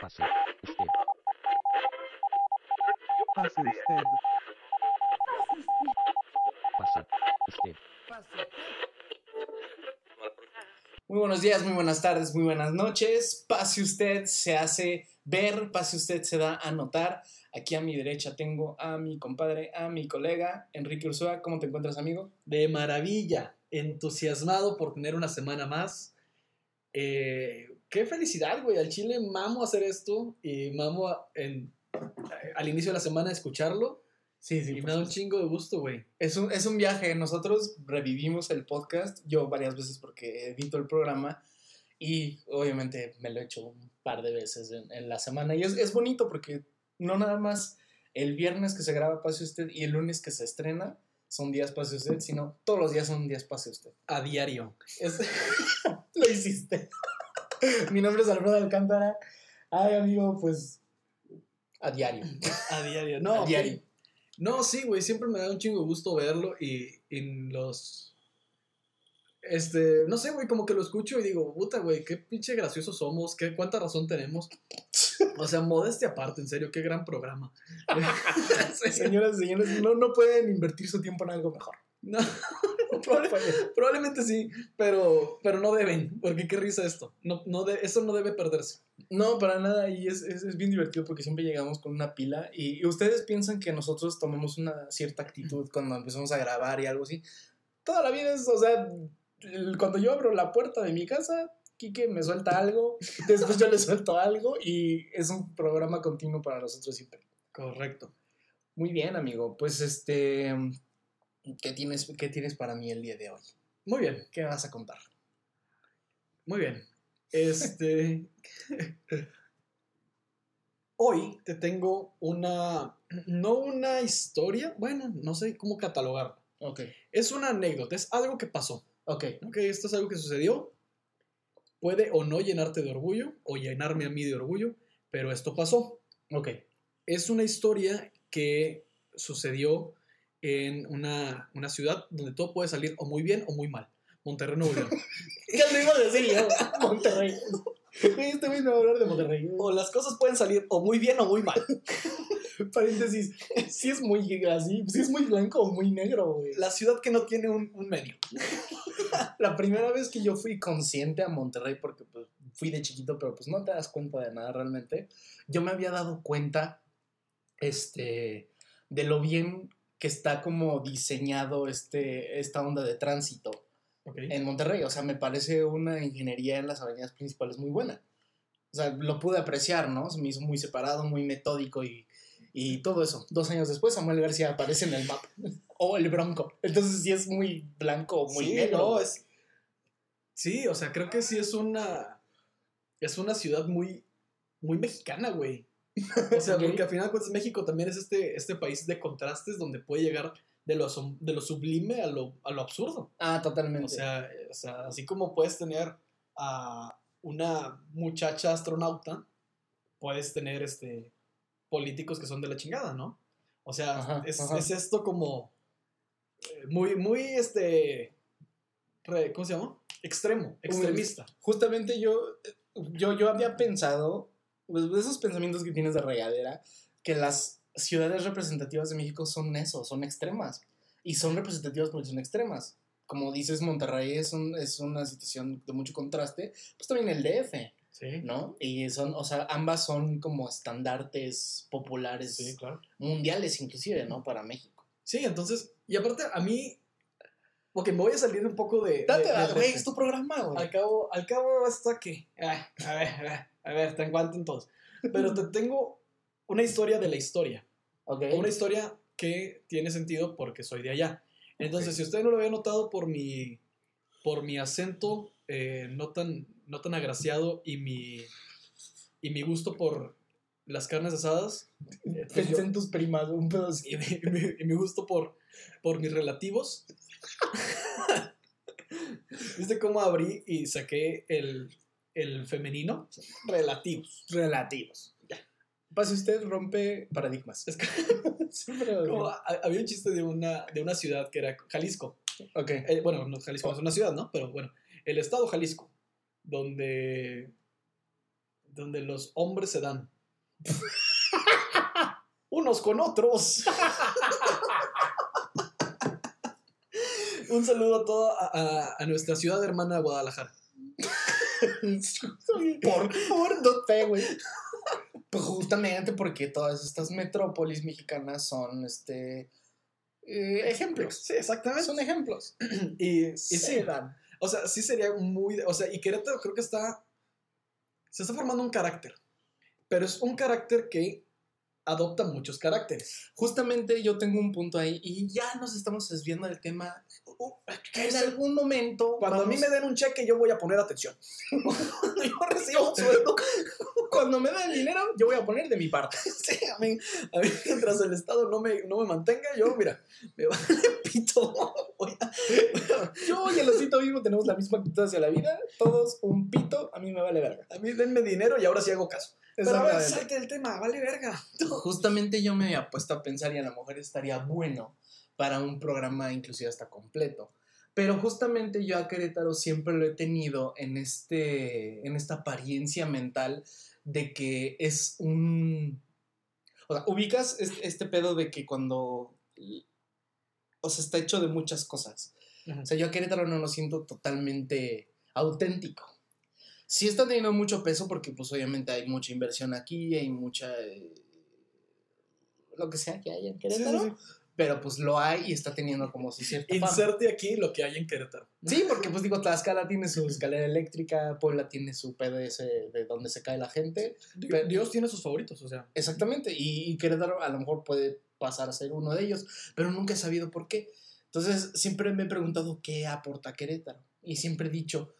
Pase usted. Pase usted. Pase usted. Muy buenos días, muy buenas tardes, muy buenas noches. Pase usted, se hace ver, pase usted, se da a notar. Aquí a mi derecha tengo a mi compadre, a mi colega, Enrique Ursúa. ¿Cómo te encuentras, amigo? De maravilla, entusiasmado por tener una semana más. Eh, qué felicidad, güey. Al Chile mamo hacer esto y mamo en- al inicio de la semana escucharlo. Sí, y me da un chingo de gusto, güey. Es un, es un viaje. Nosotros revivimos el podcast, yo varias veces porque edito el programa y obviamente me lo he hecho un par de veces en, en la semana. Y es, es bonito porque no nada más el viernes que se graba Pase Usted y el lunes que se estrena son días Pase Usted, sino todos los días son días Pase Usted. A diario. Es- lo hiciste. Mi nombre es Alfredo Alcántara. Ay, amigo, pues a diario. A diario. No, A diario. No, sí, güey. Siempre me da un chingo de gusto verlo y en los. Este, no sé, güey, como que lo escucho y digo, puta, güey, qué pinche graciosos somos, qué, cuánta razón tenemos. O sea, modestia aparte, en serio, qué gran programa. Señoras y señores, no, no pueden invertir su tiempo en algo mejor. No, probable- probablemente sí, pero, pero no deben, porque qué risa esto. No, no de- eso no debe perderse. No, para nada, y es, es, es bien divertido porque siempre llegamos con una pila y, y ustedes piensan que nosotros tomamos una cierta actitud cuando empezamos a grabar y algo así. Toda la vida es, o sea, el- cuando yo abro la puerta de mi casa, Quique me suelta algo, después yo le suelto algo y es un programa continuo para nosotros siempre. Correcto. Muy bien, amigo. Pues este, ¿qué tienes, qué tienes para mí el día de hoy? Muy bien, ¿Qué vas a contar? muy bien. Este. Hoy te tengo una. No una historia, bueno, no sé cómo catalogarla. Ok, Es una anécdota, es algo que pasó. ok, Ok, esto es algo que sucedió. Puede o no llenarte de orgullo, o llenarme a mí de orgullo, pero esto pasó. ok. Es una historia que sucedió en una, una ciudad donde todo puede salir o muy bien o muy mal. Monterrey, Nuevo León. ¿Qué te iba a decir yo? Monterrey. Este güey me va a hablar de Monterrey. o las cosas pueden salir o muy bien o muy mal. Paréntesis, sí es muy así, sí es muy blanco o muy negro, güey. La ciudad que no tiene un, un medio. La primera vez que yo fui consciente a Monterrey, porque pues, fui de chiquito, pero pues no te das cuenta de nada realmente, yo me había dado cuenta este, de lo bien que está como diseñado este, esta onda de tránsito en Monterrey. O sea, me parece una ingeniería en las avenidas principales muy buena. O sea, lo pude apreciar, ¿no? Se me hizo muy separado, muy metódico y, y todo eso. Dos años después, Samuel García aparece en el mapa. o el Bronco. Entonces sí es muy blanco o muy sí, negro. no, es. Sí, o sea, creo que sí es una. Es una ciudad muy. Muy mexicana, güey. O sea, porque al final de cuentas México también es este, este país de contrastes donde puede llegar de lo, de lo sublime a lo, a lo absurdo. Ah, totalmente. O sea, eh, o sea, así como puedes tener a una muchacha astronauta, puedes tener este políticos que son de la chingada, ¿no? O sea, Ajá, es, ajá. es esto como eh, muy, muy, este, ¿cómo se llama? Extremo, extremista. Justamente yo, yo, yo había pensado, pues, de esos pensamientos que tienes de regadera, que las ciudades representativas de México son eso, son extremas. Y son representativas porque son extremas. Como dices, Monterrey es, un- es una situación de mucho contraste. Pues también el DF, Sí, ¿no? Y son, o sea, ambas son como estandartes populares sí, claro. mundiales inclusive, ¿no? Para México. Sí, entonces, y aparte a mí, porque me voy a salir un poco de... Date, güey, es tu programa, güey. Al cabo, al cabo esto aquí. Ah, a ver, a ver, a ver, te aguanten todos. Pero te tengo una historia de la historia. Ok. Una historia que tiene sentido porque soy de allá. Entonces, si usted no lo había notado por mi, por mi acento eh, no, tan, no tan agraciado y mi, y mi gusto por las carnes asadas, eh, pues Pensé yo- en tus primas, un pedo así. y, mi, y mi- y mi gusto por, por mis relativos. ¿Viste cómo abrí y saqué el, el femenino? Relativos. relativos. Pase usted, rompe paradigmas. Es que- Como había un chiste de una, de una ciudad que era Jalisco. Ok. Eh, bueno, no, Jalisco es una ciudad, ¿no? Pero bueno, el estado Jalisco, donde donde los hombres se dan. Unos con otros. Un saludo a toda a, a- a nuestra ciudad hermana Guadalajara. Por, por, no sé, güey. Pues justamente porque todas estas metrópolis mexicanas son este eh, ejemplos. Sí, exactamente. Son ejemplos. Y, y sí, se dan. o sea, sí sería muy. O sea, y Querétaro creo que está. Se está formando un carácter. Pero es un carácter que adopta muchos caracteres. Justamente yo tengo un punto ahí y ya nos estamos desviando del tema. Uh, que en algún momento. Cuando a mí vamos- me den un cheque, yo voy a poner atención. Cuando yo reciba un sueldo, Cuando me den dinero, yo voy a poner de mi parte. sí, a mí, a mí mientras el Estado no me, no me mantenga, yo, mira, me vale pito. Voy a- Yo y el osito vivo tenemos la misma actitud hacia la vida. Todos un pito, a mí me vale verga. a mí denme dinero y ahora sí hago caso. Pero a ver, salte del tema, vale verga. Justamente yo me había puesto a pensar y a lo mejor estaría bueno para un programa inclusive hasta completo. Pero justamente yo a Querétaro siempre lo he tenido en, este, en esta apariencia mental de que es un... O sea, ubicas este, este pedo de que cuando... O sea, está hecho de muchas cosas. O sea, yo a Querétaro no lo siento totalmente auténtico. Sí está teniendo mucho peso porque pues obviamente hay mucha inversión aquí, hay mucha... eh, lo que sea que haya en Querétaro. Sí, sí, sí. Pero pues lo hay y está teniendo como su cierta fama. Inserte aquí lo que hay en Querétaro. Sí, porque pues digo, Tlaxcala tiene su escalera eléctrica, Puebla tiene su PDS de donde se cae la gente. Pero- Dios tiene sus favoritos, o sea. Exactamente, y, y Querétaro a lo mejor puede pasar a ser uno de ellos, pero nunca he sabido por qué. Entonces siempre me he preguntado qué aporta Querétaro. Y siempre he dicho,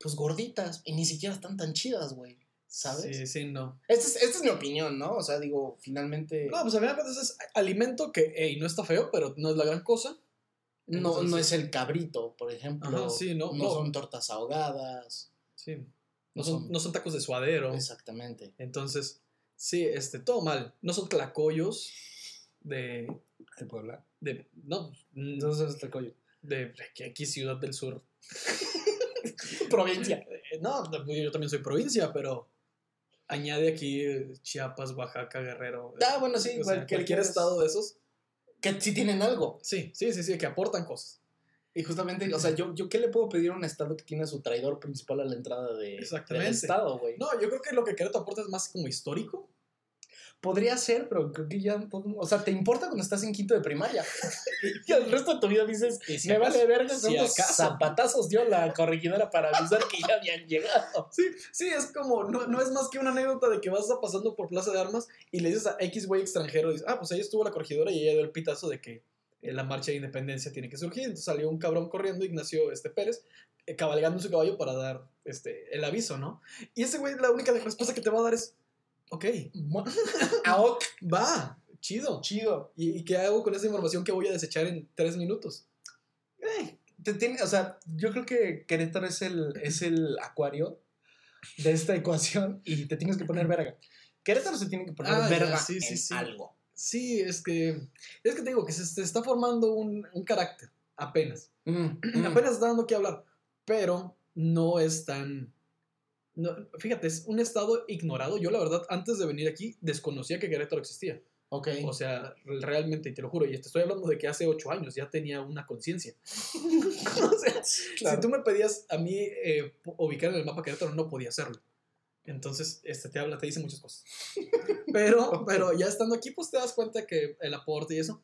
pues gorditas, y ni siquiera están tan chidas, güey. ¿Sabes? Sí, sí, no. Esta, es, esta es mi opinión, ¿no? O sea, digo, finalmente No, pues a de cuentas es alimento que, hey, no está feo, pero no es la gran cosa. no, no es el cabrito, por ejemplo. Ajá, sí, no, no no. son tortas ahogadas. Sí. No No son, son- no son tacos de suadero. Exactamente. Entonces, sí, este, todo mal. No son tlacoyos de. El Puebla. de no, Entonces, este coño. de aquí, aquí Ciudad del Sur. Provincia. Eh, No, yo también soy provincia, pero añade aquí eh, Chiapas, Oaxaca, Guerrero. Ah, bueno, sí, O sea, cualquier- cualquier estado de esos. Que sí tienen algo. Sí, sí, sí, sí, que aportan cosas. Y justamente, o sea, yo, yo qué le puedo pedir a un estado que tiene a su traidor principal a la entrada de, Exactamente. del estado, güey? No, yo creo que lo que Querétaro aporta es más como histórico. Podría ser, pero creo que ya todo- O sea, te importa cuando estás en quinto de primaria. y el resto de tu vida dices, si me acaso- vale verga, si cuántos acaso. zapatazos dio la corregidora para avisar que ya habían llegado. Sí, sí, es como, no, no es más que una anécdota de que vas a pasando por Plaza de Armas y le dices a X güey extranjero, dices, ah, pues ahí estuvo la corregidora y ella dio el pitazo de que eh, la marcha de independencia tiene que surgir. Entonces salió un cabrón corriendo, Ignacio este, Pérez, eh, cabalgando su caballo para dar este, el aviso, ¿no? Y ese güey, la única respuesta que te va a dar es, ok, Aok, va, chido. chido. ¿Y, y qué hago con esa información que voy a desechar en tres minutos? Eh, te tiene, o sea, yo creo que Querétaro es el, es el acuario de esta ecuación y te tienes que poner verga. Querétaro se tiene que poner Ah, verga sí, en sí. algo. Sí, es que, es que te digo que se, se está formando un, un carácter, apenas. Mm, apenas está dando que hablar, pero no es tan... no, fíjate, es un estado ignorado. Yo la verdad, antes de venir aquí, desconocía que Querétaro existía. Ok. O sea, realmente, y te lo juro, y te estoy hablando de que hace ocho años ya tenía una conciencia. o sea, Claro. si tú me pedías a mí eh, ubicar en el mapa Querétaro, no podía hacerlo. Entonces, este te habla, te dice muchas cosas. Pero, pero ya estando aquí, pues te das cuenta que el aporte y eso,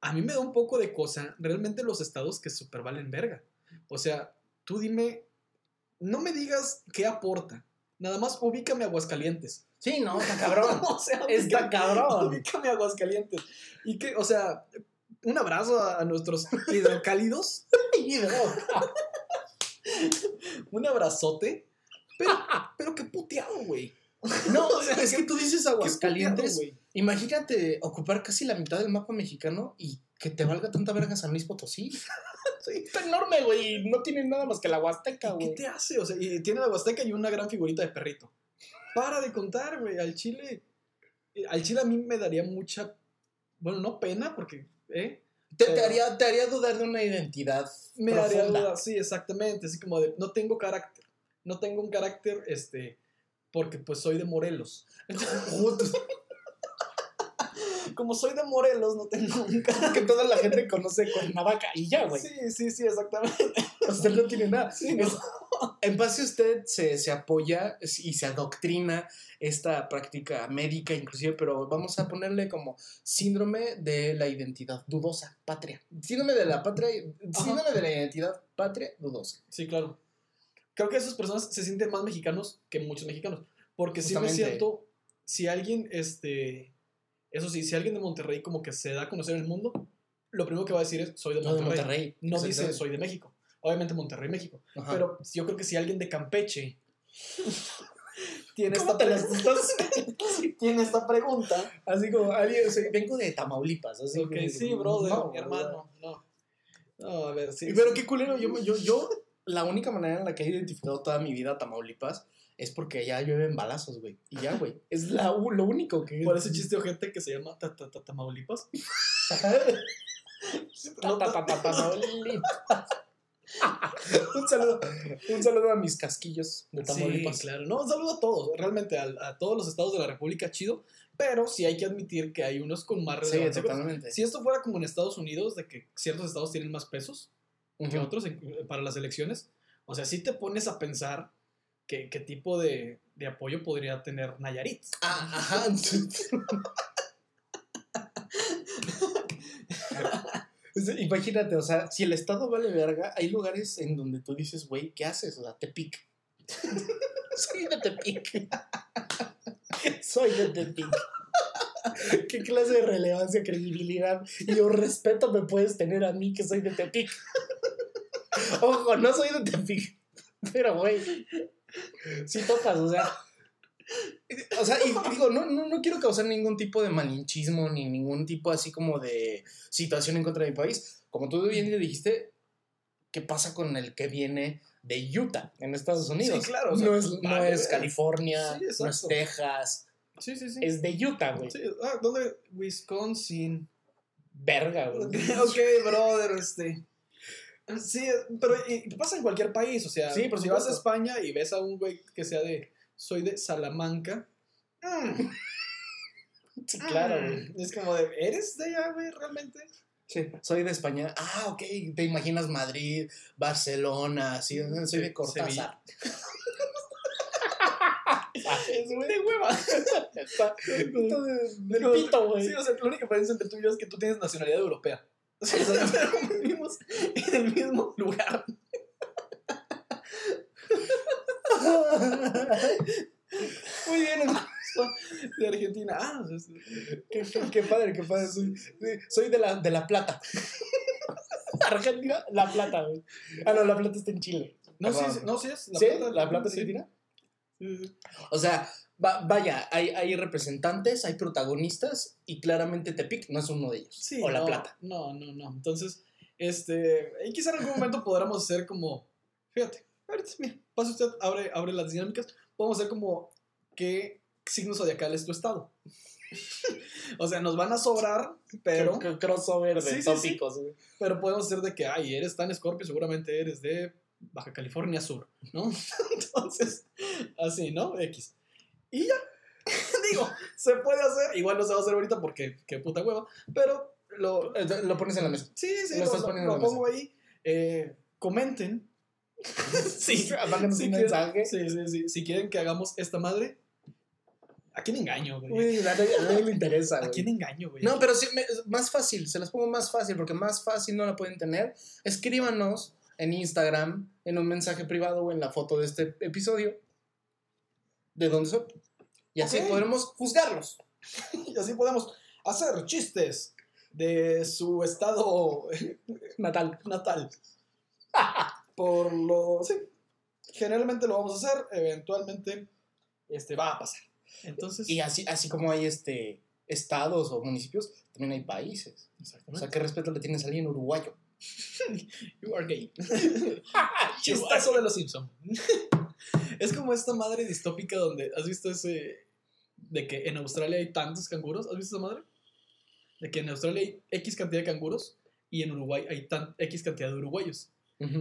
a mí me da un poco de cosa, realmente los estados que super valen verga. O sea, tú dime, no me digas qué aporta, nada más ubícame Aguascalientes. Sí, no, está cabrón. o sea, Está ubícame- cabrón. Ubícame Aguascalientes. Y que, o sea, un abrazo a, a nuestros hidrocálidos, un abrazote, pero, pero qué puteado, güey. No, O sea, es que tú dices Aguascalientes. Qué. Imagínate ocupar casi la mitad del mapa mexicano y que te valga tanta verga San Luis Potosí. Sí. Está enorme, güey. No tiene nada más que la Huasteca, ¿Qué güey. te hace? O sea, y tiene la Huasteca y una gran figurita de perrito. Para de contar, güey. Al Chile. eh, Al Chile a mí me daría mucha. Bueno, no pena, porque. ¿eh? Te, haría, te haría dudar de una identidad Me profunda. daría duda. Sí, exactamente. Así como de. No tengo carácter. No tengo un carácter, este. Porque pues soy de Morelos. Como soy de Morelos, no tengo un carro. que toda la gente conoce Cuernavaca y ya, güey. Sí, sí, sí, exactamente. Usted no tiene nada. Sí, no. Es- en base a usted se, se apoya y se adoctrina esta práctica médica inclusive, pero vamos a ponerle como síndrome de la identidad dudosa, patria. Síndrome de la patria, síndrome de la identidad patria dudosa. Sí, claro. Creo que esas personas se sienten más mexicanos que muchos mexicanos. Porque sí me Justamente. siento, si alguien, este, eso sí, si alguien de Monterrey como que se da a conocer en el mundo, lo primero que va a decir es, soy de No, de Monterrey. Monterrey. No dice, soy de México. Obviamente Monterrey, México. Ajá. Pero yo creo que si alguien de Campeche tiene ¿Cómo esta, tiene esta pregunta, Así como alguien, o sea, vengo de Tamaulipas. Así ok, como- sí, brother, No, mi hermano, no. No, a ver, sí. Pero qué culero, yo, yo, yo, la única manera en la que he identificado toda mi vida a Tamaulipas es porque allá llueven balazos, güey. Y ya, güey. Es la, lo único que... Por ese chiste gente que se llama ta- ta- ta- Tamaulipas. Ta- ta- ta- ta- Tamaulipas. un, saludo, un saludo a mis casquillos de Tamaulipas. Sí, claro. No, un saludo a todos, realmente a, a todos los estados de la República, chido. Pero sí hay que admitir que hay unos con más Sí, relevancia. totalmente. si esto fuera como en Estados Unidos, de que ciertos estados tienen más pesos que Ujú. otros en- para las elecciones, o sea, si te pones a pensar que, qué tipo de, de apoyo podría tener Nayarit. Ah, ajá. Imagínate, o sea, si el estado vale verga, hay lugares en donde tú dices, güey, ¿qué haces? O sea, Tepic. Soy de Tepic. Soy de Tepic. ¿Qué clase de relevancia, credibilidad y o respeto me puedes tener a mí que soy de Tepic? Ojo, no soy de Tepic. Pero, güey, si tocas, o sea. O sea, y digo, no, no, no quiero causar ningún tipo de malinchismo ni ningún tipo así como de situación en contra de mi país. Como tú bien le dijiste, ¿qué pasa con el que viene de Utah en Estados Unidos? Sí, claro, o sea, no es, no es. California, Sí, no es. Texas, Sí, sí, sí. es de Utah, güey. Sí, ah, ¿dónde? Wisconsin. Verga, güey. ok, brother, este. Sí, pero y- pasa en cualquier país, o sea, Sí, por si vas a. España y ves a un güey que sea de, soy de Salamanca, mm, Sí, claro, mm, güey. Es como de, ¿eres de allá, güey, realmente? Sí, soy de España. Ah, ok. Te imaginas Madrid, Barcelona, así. Soy de Cortázar. Es güey de hueva. Está- está de- del pito, güey. Sí, o sea, la única diferencia entre tú y yo es que tú tienes nacionalidad europea. O sea, vivimos en el mismo lugar. Muy bien. De Argentina. Ah, Qué, qué- padre, qué padre. Soy, soy de, la, de La Plata. Argentina, La Plata, güey. Ah, no, La Plata está en Chile. no, sí, sí, no, sí es. ¿Sí? ¿La Plata sí. se tira? Sí, sí. O sea, va- vaya, hay, hay representantes, hay protagonistas y claramente Tepic no es uno de ellos. Sí, o La no, Plata. No, no, no. Entonces, este, y quizá en algún momento podamos hacer como, fíjate, ahorita, mira, pasa usted, abre, abre las dinámicas, podemos hacer como qué signo zodiacal es tu estado. o sea, nos van a sobrar, pero, Cr- cr- crossover de Sí, sí, sí. tópicos, güey. pero podemos hacer de que, ay, eres tan escorpio, seguramente eres de Baja California Sur, ¿no? Entonces, así, ¿no? X. Y ya, digo, se puede hacer, igual no se va a hacer ahorita porque qué puta hueva, pero lo, Eh, Lo pones en la mesa. Sí, sí, Lo lo, estás lo- poniendo lo pongo ahí. Eh, comenten. sí, si un quieren, mensaje. sí, sí, sí. Si quieren que hagamos esta madre, ¿a quién engaño, güey? Uy, a nadie, le interesa, ¿A quién engaño, güey? No, pero sí, me- más fácil, se las pongo más fácil, porque más fácil no la pueden tener. Escríbanos en Instagram, en un mensaje privado o en la foto de este episodio, de dónde son. Y así podremos juzgarlos. Y así podemos hacer chistes de su estado Natal. natal. Por lo. Sí. Generalmente lo vamos a hacer, eventualmente este, va a pasar. Entonces. Y así, así como hay este estados o municipios, también hay países. O sea, ¿qué respeto le tienes a alguien uruguayo? You are gay. Chistazo de los Simpson. es como esta madre distópica donde has visto ese de que en Australia hay tantos canguros. ¿Has visto esa madre? De que en Australia hay X cantidad de canguros y en Uruguay hay tan X cantidad de uruguayos.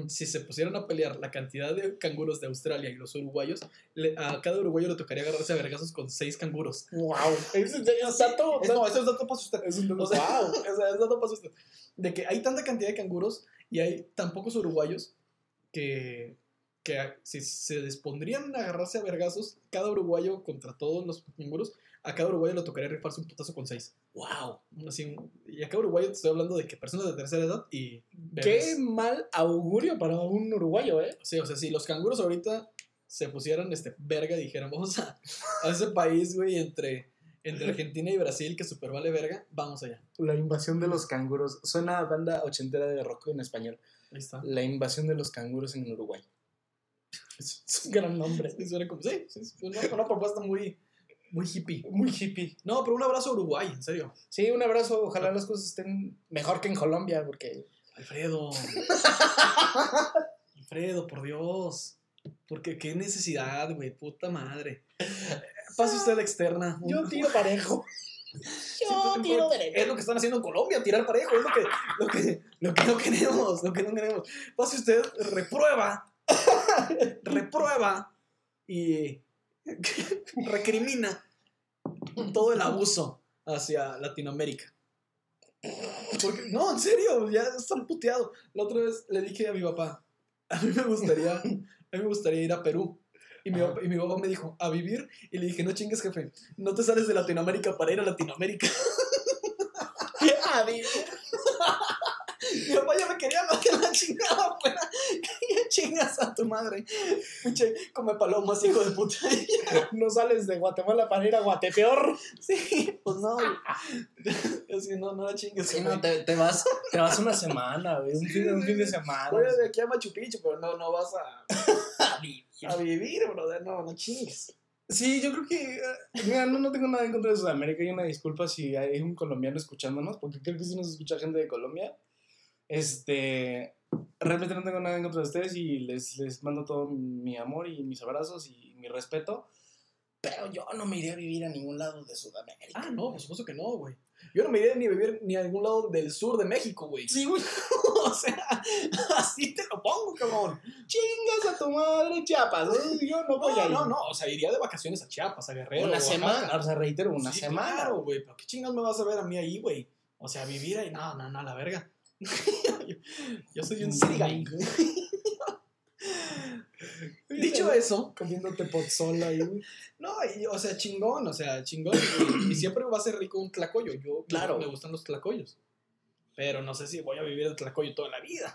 Si se pusieran a pelear la cantidad de canguros de Australia y los uruguayos, le- a cada uruguayo le tocaría agarrarse a vergazos con seis canguros. Wow. Es, es dato. Es- no, eso es dato para usted. es un dato. O sea, wow. o sea, es dato para usted. De que hay tanta cantidad de canguros y hay tan pocos uruguayos que, que si se dispondrían a agarrarse a vergazos, cada uruguayo contra todos los canguros, a cada uruguayo le tocaría rifarse un putazo con seis. Wow. Así, y a cada uruguayo te estoy hablando de que personas de tercera edad y Qué mal augurio para un uruguayo, ¿eh? Sí, o sea, si los canguros ahorita se pusieran este verga y dijeran, vamos a, a ese país, güey, entre, entre Argentina y Brasil que super vale verga, vamos allá. La invasión de los canguros. Suena a banda ochentera de rock en español. Ahí está. La invasión de los canguros en Uruguay. Es es un gran nombre. Sí, suena como, sí, sí, es una, una propuesta muy, muy hippie. Muy hippie. No, pero un abrazo a Uruguay, en serio. Sí, un abrazo. Ojalá las cosas estén mejor que en Colombia, porque. Alfredo. Alfredo, por Dios. Porque qué necesidad, güey, puta madre. Pase usted a la externa. Yo tiro parejo. Yo tiro Es derecho. lo que están haciendo en Colombia, tirar parejo, es lo que, lo que, lo que no queremos, lo que no queremos. Pase usted, reprueba, reprueba y recrimina todo el abuso hacia Latinoamérica. Porque, no, en serio, ya están puteados. La otra vez le dije a mi papá, a mí me gustaría, a mí me gustaría ir a Perú. Y mi, papá, y mi papá me dijo, ¿a vivir? Y le dije, no chingues, jefe, no te sales de Latinoamérica para ir a Latinoamérica. Adiós. Mi papá ya me quería más que la chingada fuera. Chingas a tu madre. Pinche, come palomas, hijo de puta. No sales de Guatemala para ir a Guatepeor. Sí, pues no. Así, no, no la chingues. Sí, no, te, te vas, te vas una semana, güey. Un fin, un fin de semana. Voy de aquí a Machu Picchu, pero no, no vas a, a vivir, brother. No, no chingues. Sí, yo creo que. eh, Mira, no, no tengo nada en contra de Sudamérica. Y una disculpa si hay un colombiano escuchándonos, porque creo que sí nos escucha gente de Colombia. Este. Realmente no tengo nada en contra de ustedes y les, les mando todo mi amor y mis abrazos y mi respeto. Pero yo no me iría a vivir a ningún lado de Sudamérica. Ah, no, por supuesto que no, güey. Yo no me iría ni a vivir ni a algún lado del sur de México, güey. Sí, güey. o sea, así te lo pongo, cabrón. Chingas a tu madre, Chiapas. ¿eh? Yo no voy a No, ir. no, no. O sea, iría de vacaciones a Chiapas, a Guerrero. Una semana. O sea, reitero, una Sí, semana. Claro, güey, pero qué chingados me vas a ver a mí ahí, güey. O sea, vivir ahí, no, no, no, la verga. yo, soy un city guy. Dicho eso, Comiéndote pozzola ahí, güey. no, y- o sea, chingón, o sea, chingón. Y, y siempre va a ser rico un tlacoyo. Yo, Claro. me gustan los tlacoyos. Pero no sé si voy a vivir el tlacoyo toda la vida.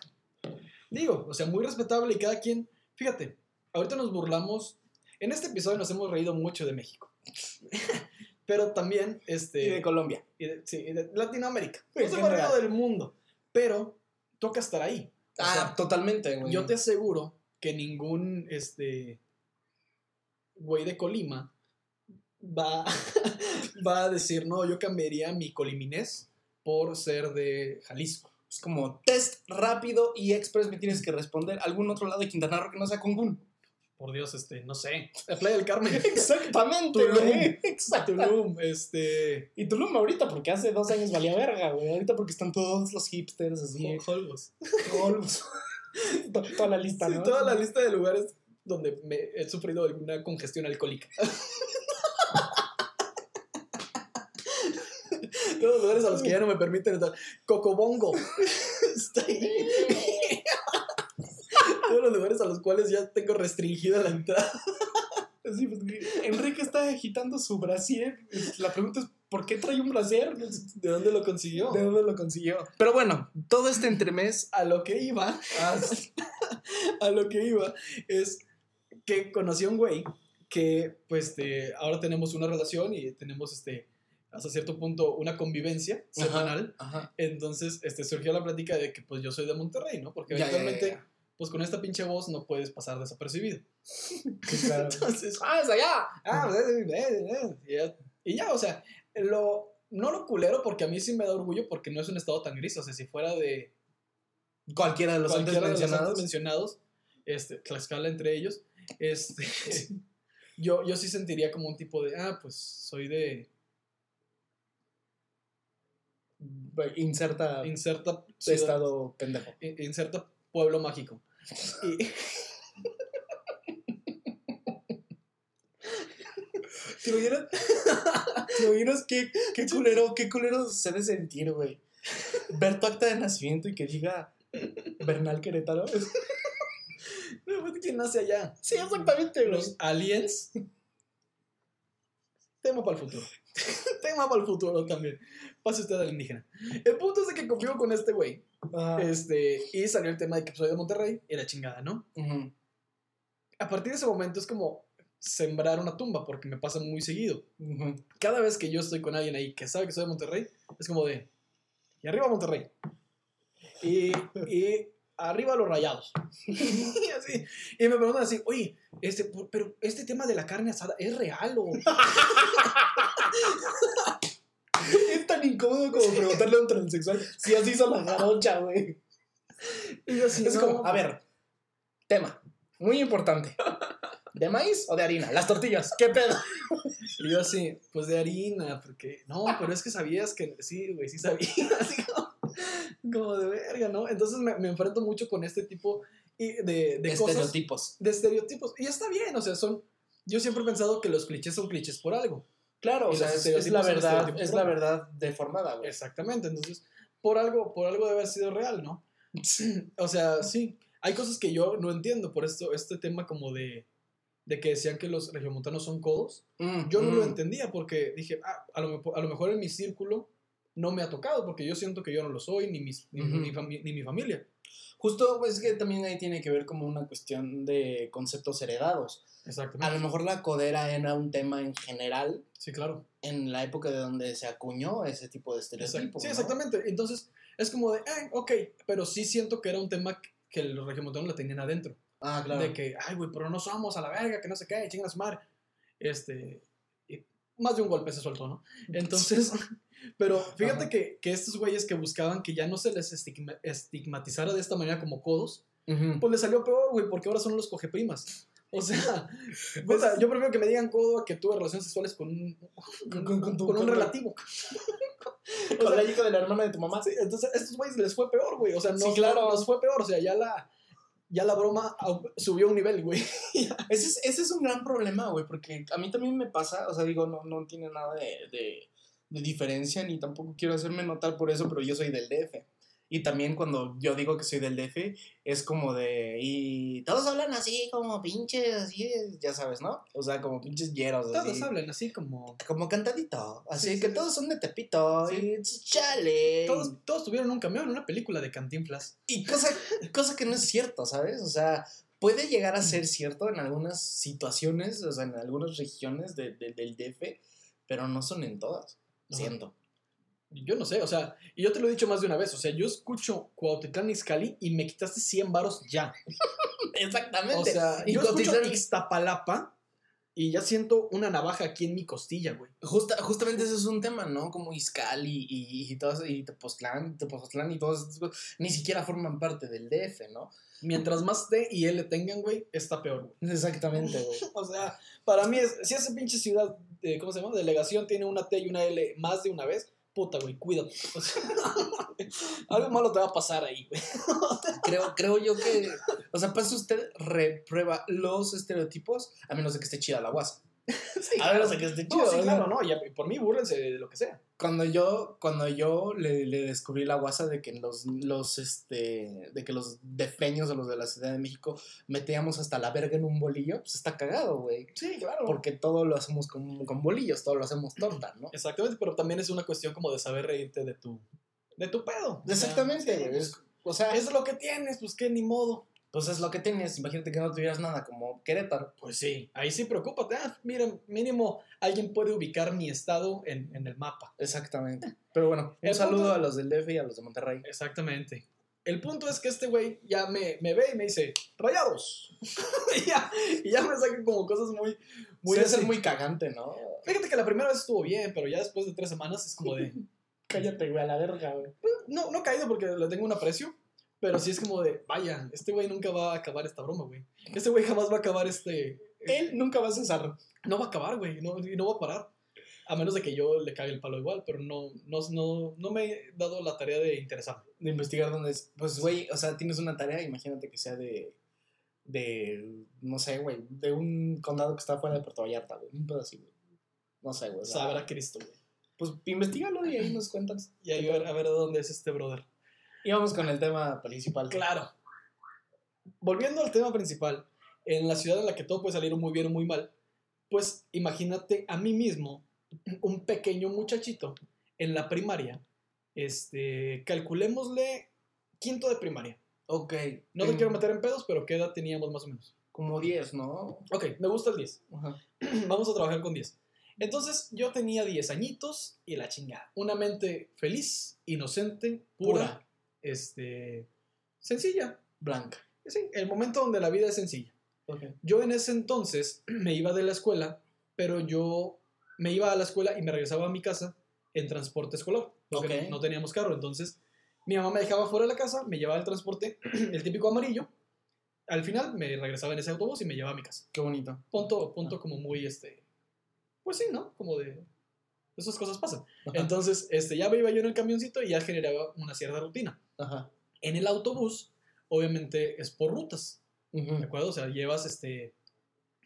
Digo, o sea, muy respetable y cada quien. Fíjate, ahorita nos burlamos. En este episodio nos hemos reído mucho de México. Pero también, este. Y de Colombia. y de, sí, y de Latinoamérica. En No se va general. del mundo. Pero toca estar ahí. O Ah, sea, totalmente, güey. yo te aseguro que ningún este güey de Colima va, va a decir, no, yo cambiaría mi coliminés por ser de Jalisco. Es como test rápido y express me tienes que responder. ¿Algún otro lado de Quintana Roo que no sea Cancún? Por Dios, este, no sé. La Playa del Carmen. Exactamente, Tulum. güey. Exacto. Tulum, este. Y Tulum ahorita, porque hace dos años valía verga, güey. Ahorita porque están todos los hipsters así. Holbox. Holmes. To- Toda la lista, Sí, ¿no? toda la lista de lugares donde me he sufrido alguna congestión alcohólica. Todos los lugares a los que ya no me permiten entrar. Cocobongo. Está ahí. Todos los lugares a los cuales ya tengo restringida la entrada. Sí, pues, Enrique está agitando su brasier. La pregunta es, ¿por qué trae un brasier? ¿De dónde lo consiguió? ¿De dónde lo consiguió? Pero bueno, todo este entremés... A lo que iba, ah, a lo que iba, es que conocí a un güey que, pues, este, ahora tenemos una relación y tenemos, este, hasta cierto punto, una convivencia semanal. Ajá. Entonces, este, surgió la plática de que, pues, yo soy de Monterrey, ¿no? Porque Ya, eventualmente, ya. Pues, con esta pinche voz no puedes pasar desapercibido. Claro. Entonces, ¡Ah, es allá! ah, pues, eh, eh, eh, y ya- o sea, lo, no lo culero porque a mí sí me da orgullo porque no es un estado tan gris, o sea, si fuera de Cualquiera de los antes cualquiera de los mencionados. antes mencionados, este, Tlaxcala entre ellos, este, yo, yo sí sentiría como un tipo de, ah, pues soy de Inserta inserta ciudad- estado pendejo. in- inserta pueblo mágico. Y, ¿Te imaginas? ¿Te imaginas qué, qué culero, qué culero se ha de sentir, güey? Ver tu acta de nacimiento y que diga Bernal Querétaro. no, pues, ¿quién nace allá? Sí, exactamente, güey. Los aliens. Tema para el futuro. Tema para el futuro también. Pase usted al indígena. El punto es de que convivo con este güey. Ah, Este, y salió el tema de que soy de Monterrey y la chingada, ¿no? ujú, A partir de ese momento es como sembrar una tumba porque me pasa muy seguido. ujú. Cada vez que yo estoy con alguien ahí que sabe que soy de Monterrey, es como de, y arriba Monterrey. Y, y arriba los rayados. y, así. y me preguntan así, oye, este, pero este tema de la carne asada es real o... Es tan incómodo como preguntarle a un transexual si así hizo la jarocha, güey. Y yo así, Es "No". como, a ver, tema, muy importante. ¿De maíz o de harina? Las tortillas, ¿qué pedo? Y yo así, pues de harina, porque, no, pero es que sabías que, sí, güey, sí sabía, así como, como de verga, ¿no? Entonces me, me enfrento mucho con este tipo y de, de cosas, Estereotipos. de estereotipos. Y está bien, o sea, son, yo siempre he pensado que los clichés son clichés por algo. Claro, o sea, es, es la verdad, es la verdad deformada, güey. Exactamente, entonces, por algo, por algo debe haber sido real, ¿no? O sea, sí, hay cosas que yo no entiendo por esto, este tema como de, de que decían que los regiomontanos son codos. Mm, Yo no lo mm. entendía porque dije, ah, a, lo, a lo mejor en mi círculo no me ha tocado porque yo siento que yo no lo soy, ni, mis, ni, mi familia. Justo, pues que también ahí tiene que ver como una cuestión de conceptos heredados. A Exactamente. lo mejor la codera era un tema en general Sí, claro. en la época de donde se acuñó ese tipo de estereotipos. sí, ¿no? exactamente. Entonces, es como de, eh, ok, pero sí siento que era un tema que los regiomontanos la tenían adentro. Ah, claro. De que, ay, güey, pero no somos a la verga, que no sé qué, chingan a su madre. Este, y más de un golpe se soltó, ¿no? Entonces, pero fíjate que, que estos güeyes que buscaban que ya no se les estigma- estigmatizara de esta manera como codos, pues les salió peor, güey, porque ahora son los cogeprimas. O sea, puta, yo prefiero que me digan codo a que tuve relaciones sexuales con un, Con- con- con con un relativo. Con O sea, la hija de la hermana de tu mamá. Sí, entonces, a estos güeyes les fue peor, güey. O sea, no, Sí, claro. nos fue peor. O sea, ya la, ya la broma subió un nivel, güey. Ese es, ese es un gran problema, güey, porque a mí también me pasa, o sea, digo, no, no tiene nada de, de, de diferencia, ni tampoco quiero hacerme notar por eso, pero yo soy del DF. Y también cuando yo digo que soy del DF, es como de. Y todos hablan así, como pinches, así, ya sabes, ¿no? O sea, como pinches hieros, Todos así. hablan así como... Como cantadito. Así Sí, sí, que sí. todos son de Tepito. Sí. Y chale. Todos, todos tuvieron un cameo en una película de Cantinflas. Y cosa, cosa que no es cierto, ¿sabes? O sea, puede llegar a ser cierto en algunas situaciones, o sea, en algunas regiones de- de- del DF, pero no son en todas, siento. Yo no sé, o sea, y yo te lo he dicho más de una vez. O sea, yo escucho Cuautitlán Izcalli y me quitaste 100 varos ya. Exactamente. O sea, y yo escucho Ixtapalapa y ya siento una navaja aquí en mi costilla, güey. Justa- justamente ese es un tema, ¿no? Como Izcali y, y, todo eso, y Tepoztlán, Tepoztlán y todos esos cosas, ni siquiera forman parte del DF, ¿no? Mientras más T y L tengan, güey, está peor, güey. Exactamente, güey. O sea, para mí, es, si esa pinche ciudad, de, ¿cómo se llama? Delegación tiene una T y una L más de una vez, puta, güey, cuídate. O sea, algo malo te va a pasar ahí, güey. creo, creo yo que, o sea, pasa usted, reprueba los estereotipos, a menos de que esté chida la guasa. Sí, A menos de que esté No, chido. sí, claro, no, ya, por mí búrrense de lo que sea. Cuando yo, cuando yo le, le descubrí la guasa de que los, los, este, de que los defeños o los de la Ciudad de México metíamos hasta la verga en un bolillo, pues está cagado, güey. Sí, claro. Porque todo lo hacemos con, con bolillos, todo lo hacemos torta, ¿no? Exactamente, pero también es una cuestión como de saber reírte de tu, de tu pedo. Exactamente, güey. pues, Es- O sea, es lo que tienes, pues qué, ni modo. Pues es lo que tienes. Imagínate que no tuvieras nada como Querétaro. Pues sí, ahí sí preocúpate. Ah, miren, mínimo alguien puede ubicar mi estado en, en el mapa. Exactamente. Pero bueno, un El saludo punto- a los del DF y a los de Monterrey. Exactamente. El punto es que este güey ya me, me ve y me dice, rayados. y, ya, y ya me saca como cosas muy... muy Puede ser muy cagante, ¿no? Fíjate que la primera vez estuvo bien, pero ya después de tres semanas es como de... Cállate, güey, a la verga, güey. No, no caído porque le tengo un aprecio, pero sí es como de, vaya, este güey nunca va a acabar esta broma, güey. Este güey jamás va a acabar este... Él nunca va a cesar. No va a acabar, güey, no, y no va a parar. A menos de que yo le cague el palo igual, pero no, no, no, no me he dado la tarea de interesarme. De investigar dónde es. Pues, güey, o sea, tienes una tarea, imagínate que sea de. De. No sé, güey. De un condado que está fuera de Puerto Vallarta, güey. Un así, güey. No sé, güey. Sabrá Cristo, güey. Pues investigalo y ahí nos cuentas. Y ahí a ver, a ver dónde es este brother. Y vamos con el tema principal. Claro. Volviendo al tema principal, en la ciudad en la que todo puede salir muy bien o muy mal, pues imagínate a mí mismo, un pequeño muchachito en la primaria, este, calculémosle quinto de primaria. Ok. No te quiero meter en pedos, pero ¿qué edad teníamos más o menos? Como 10, ¿no? Ok, me gusta el 10. Ajá. Vamos a trabajar con 10. Entonces yo tenía 10 añitos y la chingada. Una mente feliz, inocente, pura, Pura. Este, sencilla. Blanca. Sí, el momento donde la vida es sencilla. Yo en ese entonces me iba de la escuela, pero yo me iba a la escuela y me regresaba a mi casa en transporte escolar. Porque no, teníamos carro. Entonces, mi mamá me dejaba fuera de la casa, me llevaba el transporte, el típico amarillo. Al final me regresaba en ese autobús y me llevaba a mi casa. Qué bonito. Punto, punto como muy, este... Pues sí, ¿no? Como de... Esas cosas pasan. Ajá. Entonces, este, ya iba yo en el camioncito y ya generaba una cierta rutina. Ajá. En el autobús, obviamente, es por rutas. ¿De acuerdo? O sea, llevas este.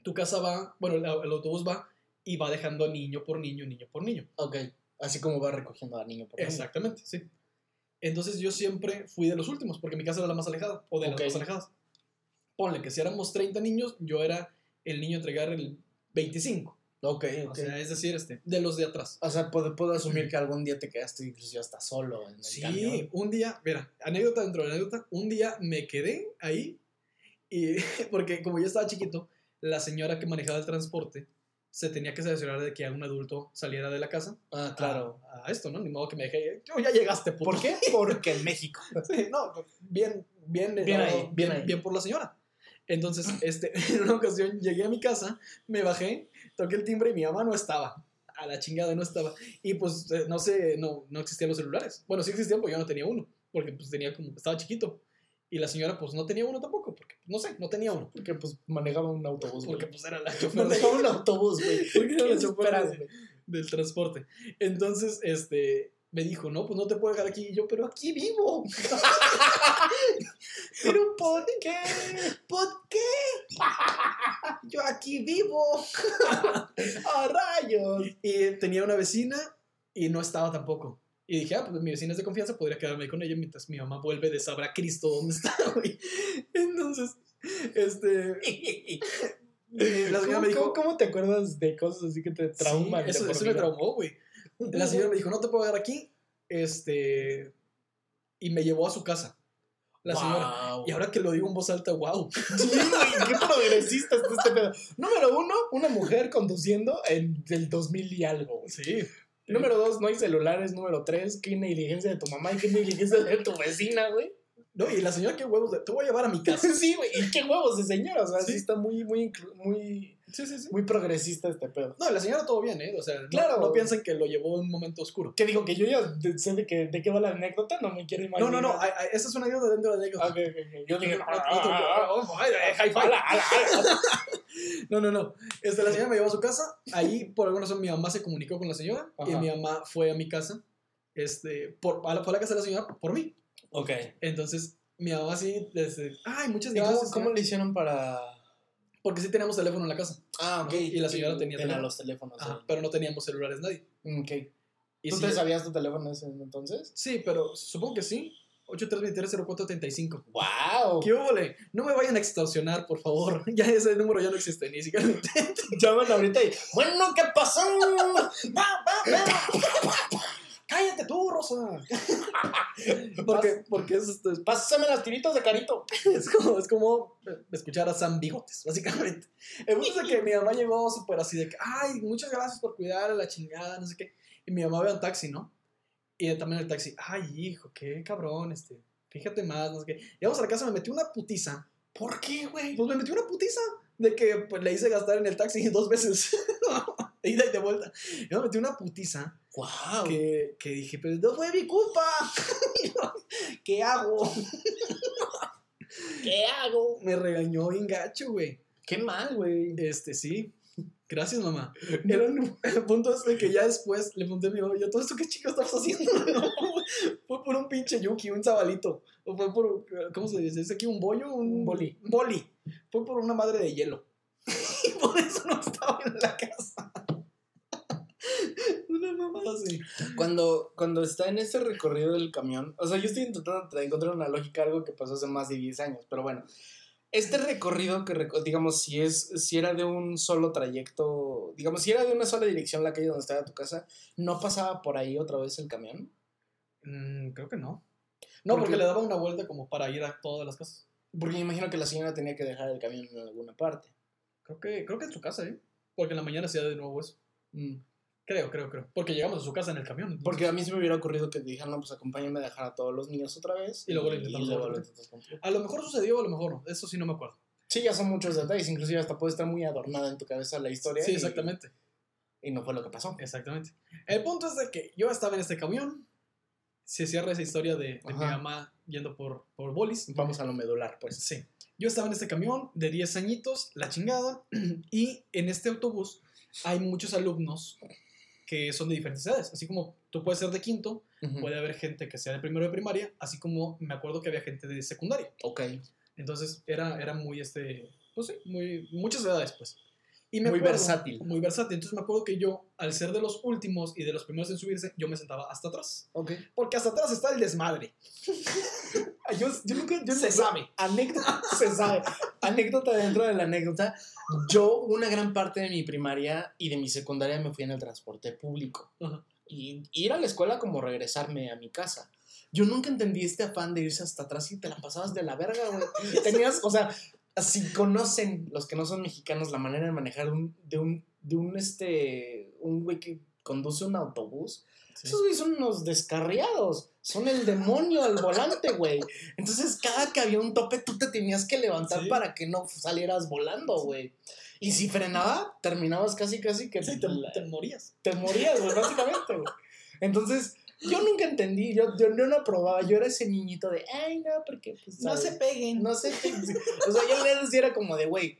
Tu casa va, bueno, el, el autobús va y va dejando niño por niño, niño por niño. Ok. Así como va recogiendo a niño por niño. Exactamente, sí. Entonces yo siempre fui de los últimos, porque mi casa era la más alejada, o de las más alejadas. Ponle que si éramos 30 niños, yo era el niño a entregar el 25. Ok, ok. O sea, es decir, este, de los de atrás. O sea, puedo, puedo asumir que algún día te quedaste incluso hasta solo en el Sí, camión. un día, mira, anécdota dentro de anécdota, un día me quedé ahí y porque como yo estaba chiquito, la señora que manejaba el transporte se tenía que cerciorar de que algún adulto saliera de la casa Ah, claro. a, a esto, ¿no? Ni modo que me dejé, yo ya llegaste, puto". ¿Por qué? Porque en México. Sí, no, bien, bien, Bien no, ahí, bien ahí. bien por la señora. Entonces, este, en una ocasión llegué a mi casa, me bajé, toqué el timbre y mi mamá no estaba. A la chingada no estaba. Y pues, eh, no sé, no, no existían los celulares. Bueno, sí existían, pero yo no tenía uno. Porque pues tenía como, estaba chiquito. Y la señora pues no tenía uno tampoco, porque no sé, no tenía uno. Porque pues manejaba un autobús. Porque pues era la chofer manejaba un autobús, güey. Porque era ¿Qué la chofer del transporte. Entonces, este, me dijo, no, pues no te puedo dejar aquí. Y yo, pero aquí vivo. ¿Pero por qué? ¿Por qué? Yo aquí vivo. ¡A rayos! Y tenía una vecina y no estaba tampoco. Y dije, ah, pues mi vecina es de confianza, podría quedarme con ella mientras mi mamá vuelve de sabrá Cristo dónde está, güey. Entonces, este. y la señora ¿Cómo, me dijo. cómo- cómo te acuerdas de cosas así que te trauman? Sí, eso eso me traumó, güey. La señora me dijo, no te puedo dejar aquí. Este. Y me llevó a su casa. La señora. Y ahora que lo digo en voz alta, wow. Sí, güey, qué progresista está este pedo. Número uno, una mujer conduciendo en el 2000 y algo. güey. Sí. Número dos, no hay celulares. Número tres, qué negligencia de tu mamá y qué negligencia de tu vecina, güey. No, y la señora, qué huevos, de- te voy a llevar a mi casa. Sí, güey, y qué huevos de señora. O sea, sí, Sí. está muy, muy, muy, Sí, sí, sí. muy progresista este pedo. No, la señora todo bien, ¿eh? O sea, no- Claro. no, piensan que lo llevó en un momento oscuro. Que digo que yo ya sé de, que, de qué va la anécdota, no me quiero No, imaginar. no, no, ay, esa es una anécdota dentro de la anécdota. Yo dije, No, no, no, no. No, no, no. Este, la señora me llevó a su casa. Ahí, por alguna razón, mi mamá se comunicó con la señora. Y mi mamá fue a mi casa. Este, por, a la, fue a la casa de la señora por mí. Ok. Entonces, mi mamá así, desde, ay, muchas ¿Y cómo, gracias. cómo señora". le hicieron para...? Porque sí teníamos teléfono en la casa. Ah, ok. Y la señora tenía teléfono. los teléfonos. Ajá, eh. pero no teníamos celulares nadie. Ok. Y ¿Tú sí, te sabías tu teléfono ese entonces? sí, pero supongo que sí. 83230435. ¡Wow! ¿Qué? No me vayan a extorsionar, por favor. Ya ese número ya no existe, ni siquiera lo intenten. Llaman ahorita y... Bueno, ¿qué pasó? ¡Cállate tú, Rosa! porque, porque es, este, Pásame las tiritas de carito. es, como, es como escuchar a Sam Bigotes, básicamente. El punto es que mi mamá llegó súper así de que, ay, muchas gracias por cuidar a la chingada, no sé qué. Y mi mamá ve un taxi, ¿no? Y también el taxi, ay, hijo, qué cabrón, este, fíjate más, no sé qué. Llegamos a la casa, me metí una putiza. ¿Por qué, güey? Pues me metí una putiza de que pues, le hice gastar en el taxi dos veces. Ida y de vuelta. Yo me metí una putiza ¡Wow! que, que dije, pero no fue mi culpa. ¿Qué hago? ¿Qué hago? Me regañó bien gacho, güey. Qué mal, güey. Este, sí. Gracias, mamá. Era El punto es de que ya después le pregunté a mi mamá, yo, ¿todo esto qué chico estabas haciendo? No, fue por un pinche yuki, un chavalito. O fue por, ¿cómo se dice? ¿Es aquí un bollo? Un boli. Un boli. Fue por una madre de hielo. Y por eso no estaba en la casa. Una mamada así. Cuando, cuando está en ese recorrido del camión, o sea, yo estoy intentando tra- encontrar una lógica, algo que pasó hace más de 10 años, pero bueno, este recorrido que, digamos, si, es, si era de un solo trayecto, digamos, si era de una sola dirección la calle donde estaba tu casa, ¿no pasaba por ahí otra vez el camión? Mm, creo que no. No, ¿Por porque qué? le daba una vuelta como para ir a todas las casas. Porque me imagino que la señora tenía que dejar el camión en alguna parte. Creo que, creo que en su casa, ¿eh? Porque en la mañana hacía de nuevo eso. Mm. Creo, creo, creo. Porque llegamos a su casa en el camión. entonces- Porque a mí se me hubiera ocurrido que dijeran, no, pues acompáñenme a dejar a todos los niños otra vez. Y luego lo intentamos luego otra vez. A lo mejor sucedió, a lo mejor no. Eso sí no me acuerdo. Sí, ya son muchos detalles, inclusive hasta puede estar muy adornada en tu cabeza la historia. Sí, y- exactamente. Y no fue lo que pasó. Exactamente. El punto es de que yo estaba en este camión. Se cierra esa historia de, de mi Ajá. mamá yendo por, por bolis. Vamos a lo medular, pues. Sí. Yo estaba en este camión de 10 añitos, la chingada. Y en este autobús hay muchos alumnos que son de diferentes edades. Así como tú puedes ser de quinto, puede haber gente que sea de primero de primaria, así como me acuerdo que había gente de secundaria. Ok. Entonces era, era muy, este, pues sí, muy, muchas edades, pues. Y me Muy acuerdo- versátil. Muy versátil. Entonces me acuerdo que yo, al ser de los últimos y de los primeros en subirse, yo me sentaba hasta atrás. Porque hasta atrás está el desmadre. Yo, yo nunca. Yo Se sabe. Anécdota. se sabe. Anécdota dentro de la anécdota. Yo, una gran parte de mi primaria y de mi secundaria me fui en el transporte público. Ajá. Y ir a la escuela como regresarme a mi casa. Yo nunca entendí este afán de irse hasta atrás y te la pasabas de la verga, güey. Tenías, o sea, si conocen los que no son mexicanos la manera de manejar un, de un, de un, este, un güey que conduce un autobús, Sí. esos güeyes son unos descarriados. Son el demonio al volante, güey. Entonces, cada que había un tope, tú te tenías que levantar Sí. para que no salieras volando, güey. Y si frenaba, terminabas casi, casi que Sí, te, te morías. te morías, güey, básicamente, güey. Entonces, yo nunca entendí, yo, yo, no aprobaba, yo era ese niñito de, ay, no, porque, pues, No se peguen. no sé qué. O sea, yo le decía era como de, güey,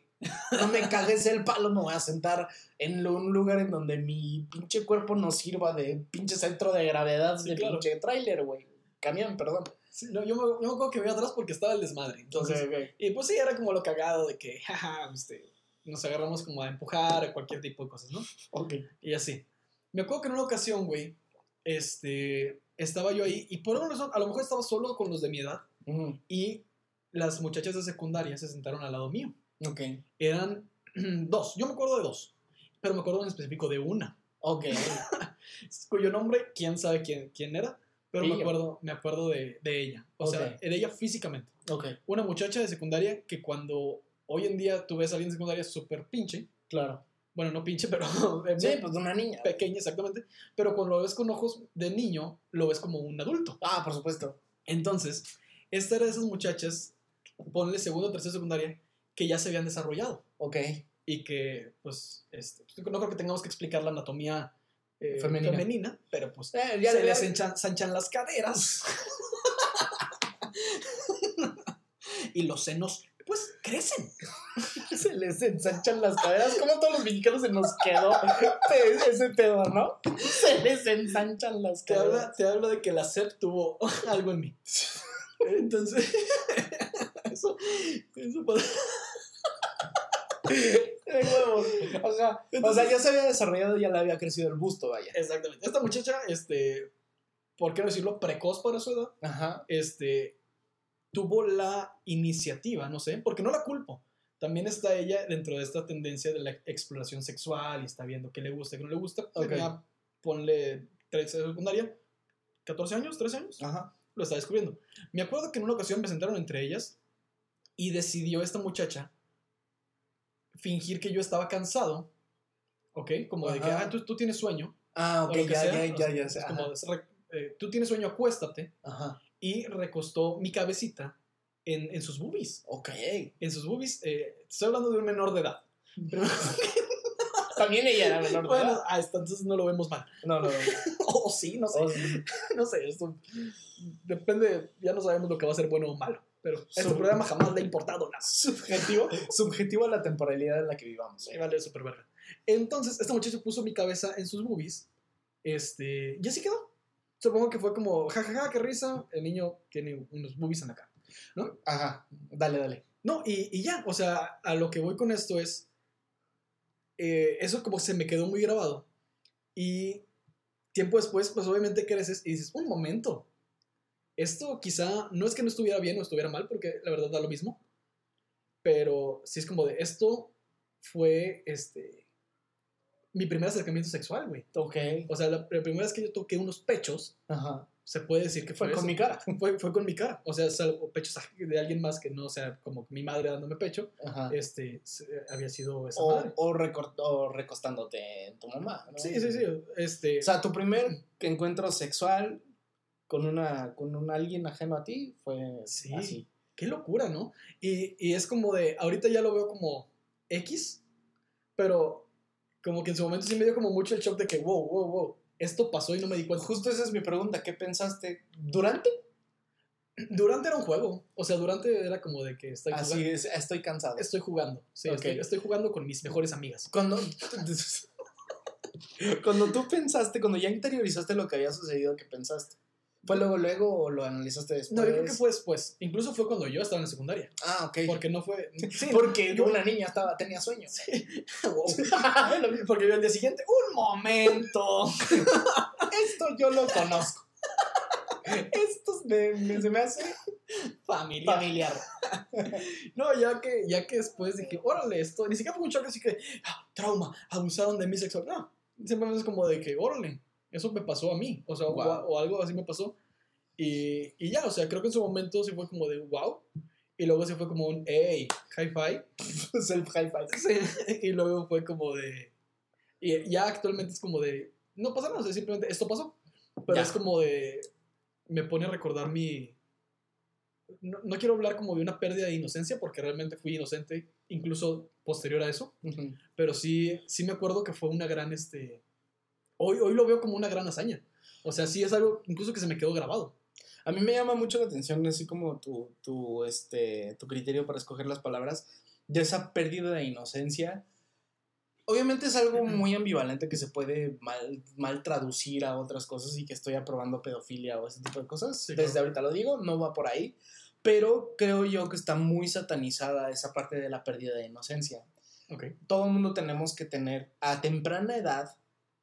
no me cagues el palo, me voy a sentar en lo- un lugar en donde mi pinche cuerpo no sirva de pinche centro de gravedad Sí, de claro. pinche tráiler, güey. Camión, perdón. Sí, no, yo, me, yo me acuerdo que veía atrás porque estaba el desmadre. Entonces, Ok, ok. y pues sí, era como lo cagado de que, jaja, este, nos agarramos como a empujar, a cualquier tipo de cosas, ¿no? Ok. Y así. Me acuerdo que en una ocasión, güey, este, estaba yo ahí y por una razón, a lo mejor estaba solo con los de mi edad y las muchachas de secundaria se sentaron al lado mío. Ok. Eran dos, yo me acuerdo de dos, pero me acuerdo en específico de una, Ok. cuyo nombre, quién sabe quién, quién era, pero me acuerdo, me acuerdo de, de ella, o sea, de ella físicamente. Ok. Una muchacha de secundaria que cuando hoy en día tú ves a alguien de secundaria súper pinche, Claro. Bueno, no pinche, pero Sí, pues de una niña. pequeña exactamente, pero cuando lo ves con ojos de niño, lo ves como un adulto. Ah, por supuesto. Entonces, esta era de esas muchachas, ponle segundo tercero secundaria, que ya se habían desarrollado Ok. y que, pues, este, no creo que tengamos que explicar la anatomía eh, Femenina. femenina. pero pues Eh, ya se les enchan- ensanchan las caderas y los senos, pues, crecen. se les ensanchan las caderas. Como todos los mexicanos se nos quedó ese pedo, ¿no? Se les ensanchan las Te caderas. habla, te habla de que la SEP tuvo algo en mí. Entonces, eso, eso pasa. De huevos. O sea, o sea, ya se había desarrollado y ya le había crecido el busto, vaya. Exactamente. Esta muchacha, este, ¿por qué no decirlo? Precoz para su edad, Ajá. este, tuvo la iniciativa, no sé, porque no la culpo. También está ella dentro de esta tendencia de la exploración sexual y está viendo qué le gusta y qué no le gusta. Ok. Tenía, ponle 13 de secundaria, 14 años, 13 años, Ajá. lo está descubriendo. Me acuerdo que en una ocasión me sentaron entre ellas y decidió esta muchacha fingir que yo estaba cansado, ¿ok? Como de que, ah, tú, tú tienes sueño. Ah, ok, ya, sea, ya, ya, ya como, eh, tú tienes sueño, acuéstate. Ajá. Y recostó mi cabecita en, en sus boobies. Ok. En sus boobies, eh, estoy hablando de un menor de edad. Pero, También ella era menor de bueno, edad. ah, entonces no lo vemos mal. No, no, no. O sí, no sé. O sí. No sé, esto depende, ya no sabemos lo que va a ser bueno o malo. pero a este Sub- programa jamás le ha importado nada. Subjetivo, subjetivo a la temporalidad en la que vivamos. Me vale súper verga. Entonces, esta muchacha puso mi cabeza en sus boobies. Este, y así quedó. Supongo que fue como, jajaja, qué risa. El niño tiene unos boobies en la cara. Ajá, dale, dale. No, y, y ya, o sea, a lo que voy con esto es, eh, eso como se me quedó muy grabado. Y tiempo después, pues obviamente creces y dices, un momento, esto quizá no es que no estuviera bien o estuviera mal, porque la verdad da lo mismo, pero sí es como de, esto fue, este, mi primer acercamiento sexual, güey. Ok. O sea, la, la primera vez que yo toqué unos pechos, Ajá. Se puede decir que fue, Fue con eso. mi cara. Fue, fue con mi cara. O sea, salvo pechos de alguien más que no sea como mi madre dándome pecho, Ajá. este, se- había sido esa O, madre. o, o recostándote en tu mamá. ¿no? Sí, sí, sí. Este, O sea, tu primer encuentro sexual con una con un alguien ajeno a ti fue Sí. así. qué locura, ¿no? Y, y es como de, ahorita ya lo veo como X, pero como que en su momento sí me dio como mucho el shock de que, wow, wow, wow, esto pasó y no me di cuenta. Justo esa es mi pregunta. ¿Qué pensaste durante? Durante era un juego. O sea, Durante era como de que estoy Así jugando. es, estoy cansado. Estoy jugando. Sí, Ok. estoy, estoy jugando con mis mejores amigas. Cuando, cuando tú pensaste, cuando ya interiorizaste lo que había sucedido, ¿qué pensaste? ¿Fue luego, luego o lo analizaste después? No, yo creo que fue después. Incluso fue cuando yo estaba en la secundaria. Ah, ok. Porque no fue. Sí, Porque yo- una niña estaba, tenía sueño. Wow. Porque yo al día siguiente, un momento. Esto yo lo conozco. Esto me, me- se me hace Familia. familiar. No, ya que, ya que después dije, órale, esto, ni siquiera fue un choque así que, ah, trauma, abusaron de mí sexual. No, simplemente es como de que, órale, eso me pasó a mí, o sea, o- Wow. o, algo así me pasó. Y, y ya, o sea, creo que en su momento sí fue como de, wow. Y luego se fue como un, hey, hi-fi. Self high five. Sí, y luego fue como de. Y ya actualmente es como de. No pasa nada, o sea, simplemente esto pasó. Pero Ya. es como de. Me pone a recordar mi. No, no quiero hablar como de una pérdida de inocencia, porque realmente fui inocente, incluso posterior a eso. Ujú. Pero sí, sí me acuerdo que fue una gran. Este, hoy, hoy lo veo como una gran hazaña. O sea, sí es algo incluso que se me quedó grabado. A mí me llama mucho la atención, así como tu, tu, este, tu criterio para escoger las palabras, de esa pérdida de inocencia. Obviamente es algo muy ambivalente que se puede mal, mal traducir a otras cosas y que estoy aprobando pedofilia o ese tipo de cosas. Sí, Desde claro. ahorita lo digo, no va por ahí. Pero creo yo que está muy satanizada esa parte de la pérdida de inocencia. Todo el mundo tenemos que tener a temprana edad,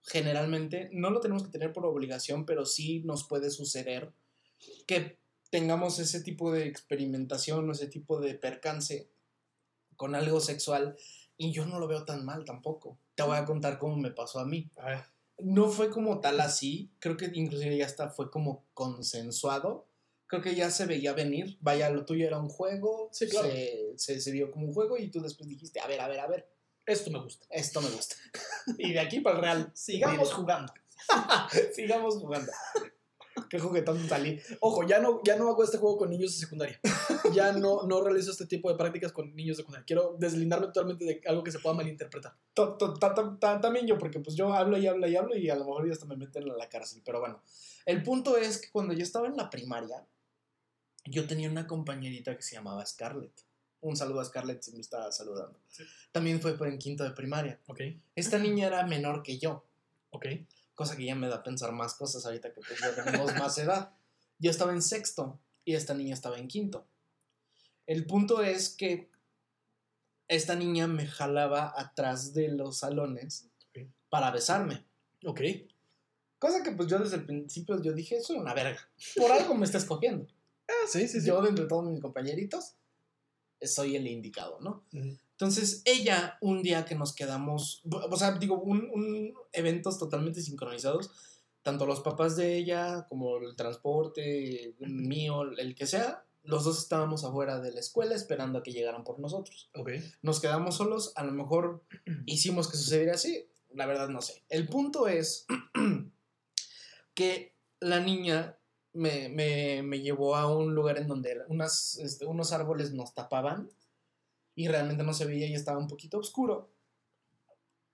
generalmente, no lo tenemos que tener por obligación, pero sí nos puede suceder que tengamos ese tipo de experimentación o ese tipo de percance con algo sexual y yo no lo veo tan mal tampoco. Te voy a contar cómo me pasó a mí. A ver. No fue como tal así, creo que inclusive ya hasta fue como consensuado. Creo que ya se veía venir. Vaya, lo tuyo era un juego. Sí, claro. se, se, se vio como un juego y tú después dijiste, a ver, a ver, a ver, Esto me gusta. esto me gusta. y de aquí para el real. Sigamos jugando. sigamos jugando. Qué juguetón salí. Ojo, ya no, ya no hago este juego con niños de secundaria. Ya no, no realizo este tipo de prácticas con niños de secundaria. Quiero deslindarme totalmente de algo que se pueda malinterpretar. También yo, porque pues yo hablo y hablo y hablo y a lo mejor ya hasta me meten a la cárcel. Pero bueno, el punto es que cuando yo estaba en la primaria, yo tenía una compañerita que se llamaba Scarlett. Un saludo a Scarlett si me está saludando. Sí. También fue en quinto de primaria. Ok, Esta niña era menor que yo. ok. cosa que ya me da a pensar más cosas ahorita que pues ya tenemos más edad. Yo estaba en sexto y esta niña estaba en quinto. El punto es que esta niña me jalaba atrás de los salones para besarme. Ok. Cosa que pues yo desde el principio yo dije, soy una verga. Por algo me está escogiendo. Ah, sí, sí, sí. Yo de entre todos mis compañeritos soy el indicado, ¿no? Entonces, ella, un día que nos quedamos, o sea, digo, un, un eventos totalmente sincronizados, tanto los papás de ella como el transporte mío, el que sea, los dos estábamos afuera de la escuela esperando a que llegaran por nosotros. Ok. Nos quedamos solos, a lo mejor hicimos que sucediera así, la verdad no sé. El punto es que la niña me, me- me llevó a un lugar en donde unas, este, unos árboles nos tapaban y realmente no se veía y estaba un poquito oscuro.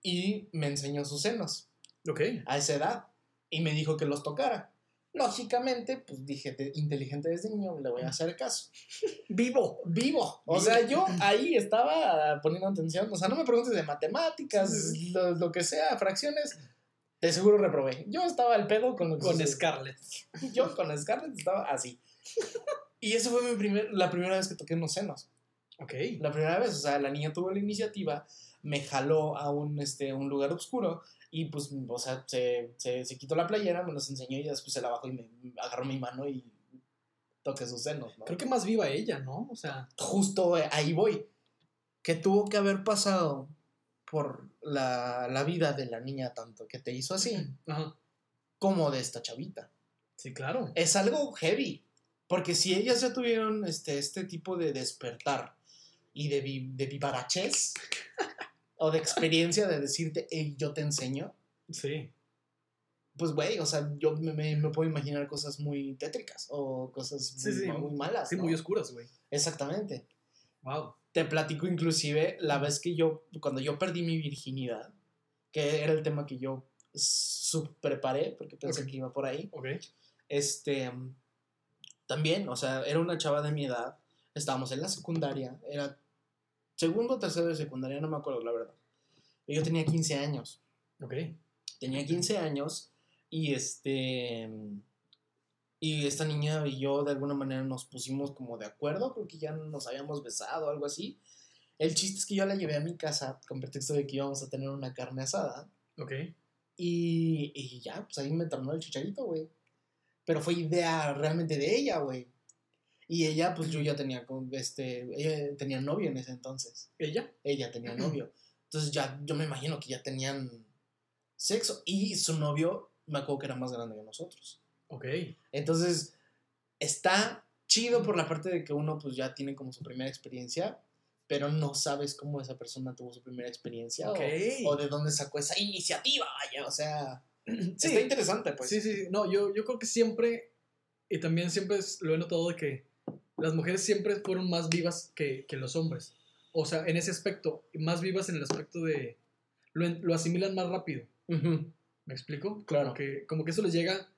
Y me enseñó sus senos Ok. a esa edad y me dijo que los tocara. Lógicamente, pues dije, inteligente desde niño, le voy a hacer caso. Vivo. Vivo. O Vivo. sea, yo ahí estaba poniendo atención. O sea, no me preguntes de matemáticas, lo, lo que sea, fracciones. De seguro reprobé. Yo estaba al pedo con Con. Scarlett. Yo con Scarlett estaba así. Y esa fue mi primer, la primera vez que toqué unos senos. Ok. La primera vez, o sea, la niña tuvo la iniciativa, me jaló a un, este, un lugar oscuro y pues, o sea, se, se, se quitó la playera, me los enseñó y después se la bajó y me agarró mi mano y toqué sus senos, ¿no? Creo que más viva ella, ¿no? O sea, Justo eh, ahí voy. Que tuvo que haber pasado por la, la vida de la niña tanto que te hizo así ajá. como de esta chavita. Sí, claro. es algo heavy. Porque si ellas ya tuvieron este, este tipo de despertar y de, vi- de vivarachez o de experiencia de decirte, hey, yo te enseño, Sí. pues güey, o sea, yo me, me- me puedo imaginar cosas muy tétricas o cosas muy, Sí, sí. muy malas. Sí, ¿no? muy oscuras, güey. Exactamente. Wow. Te platico inclusive la vez que yo, cuando yo perdí mi virginidad, que era el tema que yo sub preparé, porque pensé que iba por ahí. Ok. Este, también, o sea, era una chava de mi edad, estábamos en la secundaria, era segundo o tercero de secundaria, no me acuerdo la verdad. Yo tenía 15 años, Ok. tenía 15 años y este, y esta niña y yo de alguna manera nos pusimos como de acuerdo porque ya nos habíamos besado o algo así. El chiste es que yo la llevé a mi casa con pretexto de que íbamos a tener una carne asada. Ok. Y, y ya, pues ahí me tornó el chicharito, güey. Pero fue idea realmente de ella, güey. Y ella, pues yo ya tenía, este, ella tenía novio en ese entonces. ¿Ella? Ella tenía novio. Entonces ya, yo me imagino que ya tenían sexo. Y su novio, me acuerdo que era más grande que nosotros. Ok. Entonces, está chido por la parte de que uno, pues ya tiene como su primera experiencia, pero no sabes cómo esa persona tuvo su primera experiencia. o- Ok. O, de dónde sacó esa iniciativa, vaya. O sea, Sí. está interesante, pues. Sí, sí, sí. No, yo, yo creo que siempre, y también siempre lo he notado de que las mujeres siempre fueron más vivas que, que los hombres. O sea, en ese aspecto, más vivas en el aspecto de... Lo, lo asimilan más rápido. ¿Me explico? Claro. Como que, como que eso les llega...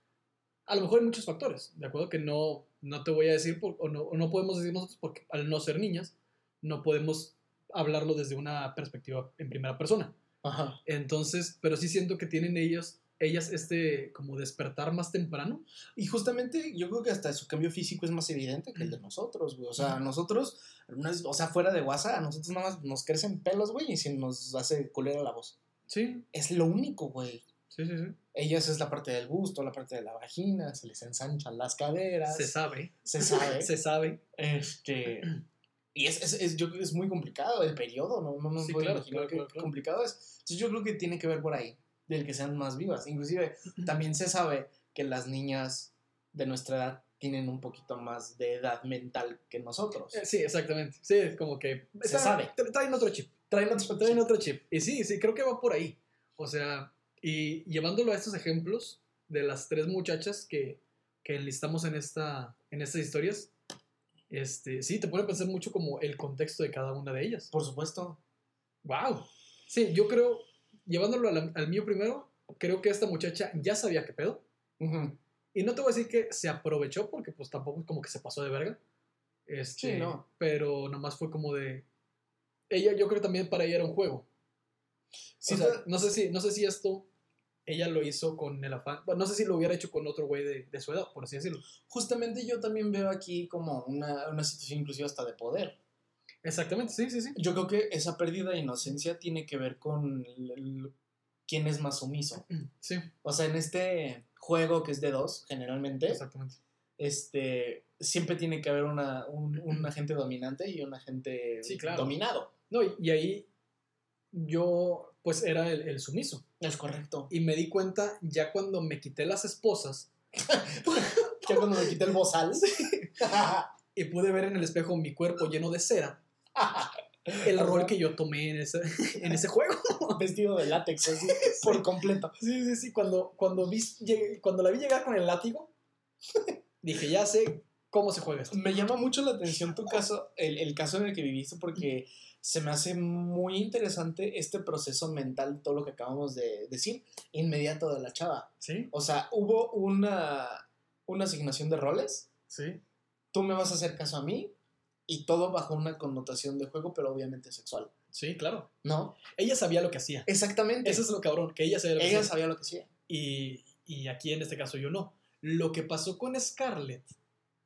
A lo mejor hay muchos factores, ¿de acuerdo? Que no, no te voy a decir, por- o, no, o no podemos decir nosotros, porque al no ser niñas, no podemos hablarlo desde una perspectiva en primera persona. Ajá. Entonces, pero sí siento que tienen ellos, ellas este como despertar más temprano. Y justamente yo creo que hasta su cambio físico es más evidente que el de nosotros, güey. O sea, nosotros, o sea, fuera de WhatsApp, a nosotros nada más nos crecen pelos, güey, y se nos hace culera la voz. Sí, Es lo único, güey. sí, sí, sí. Ellas es la parte del gusto, la parte de la vagina, se les ensanchan las caderas. Se sabe. se sabe. Se sabe. Este. Y es, es, es- yo creo que es muy complicado el periodo, ¿no? No me Sí, puedo claro, imaginar claro, qué claro, claro. complicado es. Entonces yo creo que tiene que ver por ahí, del que sean más vivas. Inclusive también se sabe que las niñas de nuestra edad tienen un poquito más de edad mental que nosotros. Eh, Sí, exactamente. Sí, es como que... Se sabe. tra- Traen otro chip. Traen otro Traen otro chip. Y sí, sí, creo que va por ahí. O sea, y llevándolo a estos ejemplos de las tres muchachas que, que enlistamos en, esta, en estas historias, este, sí, te pone a pensar mucho como el contexto de cada una de ellas. Por supuesto. Wow. Sí, yo creo, llevándolo a la- al mío primero, creo que esta muchacha ya sabía qué pedo. Ujú. Y no te voy a decir que se aprovechó, porque pues tampoco es como que se pasó de verga. Este, Sí, no. Pero nomás fue como de... Ella, yo creo que también para ella era un juego. Sí, o sea, no sé si, no sé si esto ella lo hizo con el afán. no sé si lo hubiera hecho con otro güey de, de su edad, por así decirlo. justamente yo también veo aquí como una, una situación inclusive hasta de poder. Exactamente, sí, sí, sí. Yo creo que esa pérdida de inocencia tiene que ver con el- el- quién es más sumiso. Sí, O sea, en este juego que es de dos, generalmente, exactamente. este, siempre tiene que haber una, un, un agente dominante y un agente Sí, claro. dominado. No, y, y ahí yo pues era el, el sumiso. Es correcto. Y me di cuenta ya cuando me quité las esposas Ya cuando me quité el bozal. y pude ver en el espejo mi cuerpo lleno de cera, el rol que yo tomé en ese, en ese juego. Vestido de látex, así, por completo. Sí, sí, sí. Cuando, cuando, vi, cuando la vi llegar con el látigo, dije, ya sé cómo se juega esto. Me llama mucho la atención tu caso, el, el caso en el que viviste, porque se me hace muy interesante este proceso mental, todo lo que acabamos de decir, inmediato de la chava. Sí. O sea, hubo una, una asignación de roles. Sí. Tú me vas a hacer caso a mí y todo bajo una connotación de juego, pero obviamente sexual. Sí, claro. ¿No? Ella sabía lo que hacía. Exactamente. Eso es lo cabrón, que ella sabía lo que Ella hacía. sabía lo que hacía. Y, y aquí en este caso yo no. Lo que pasó con Scarlett,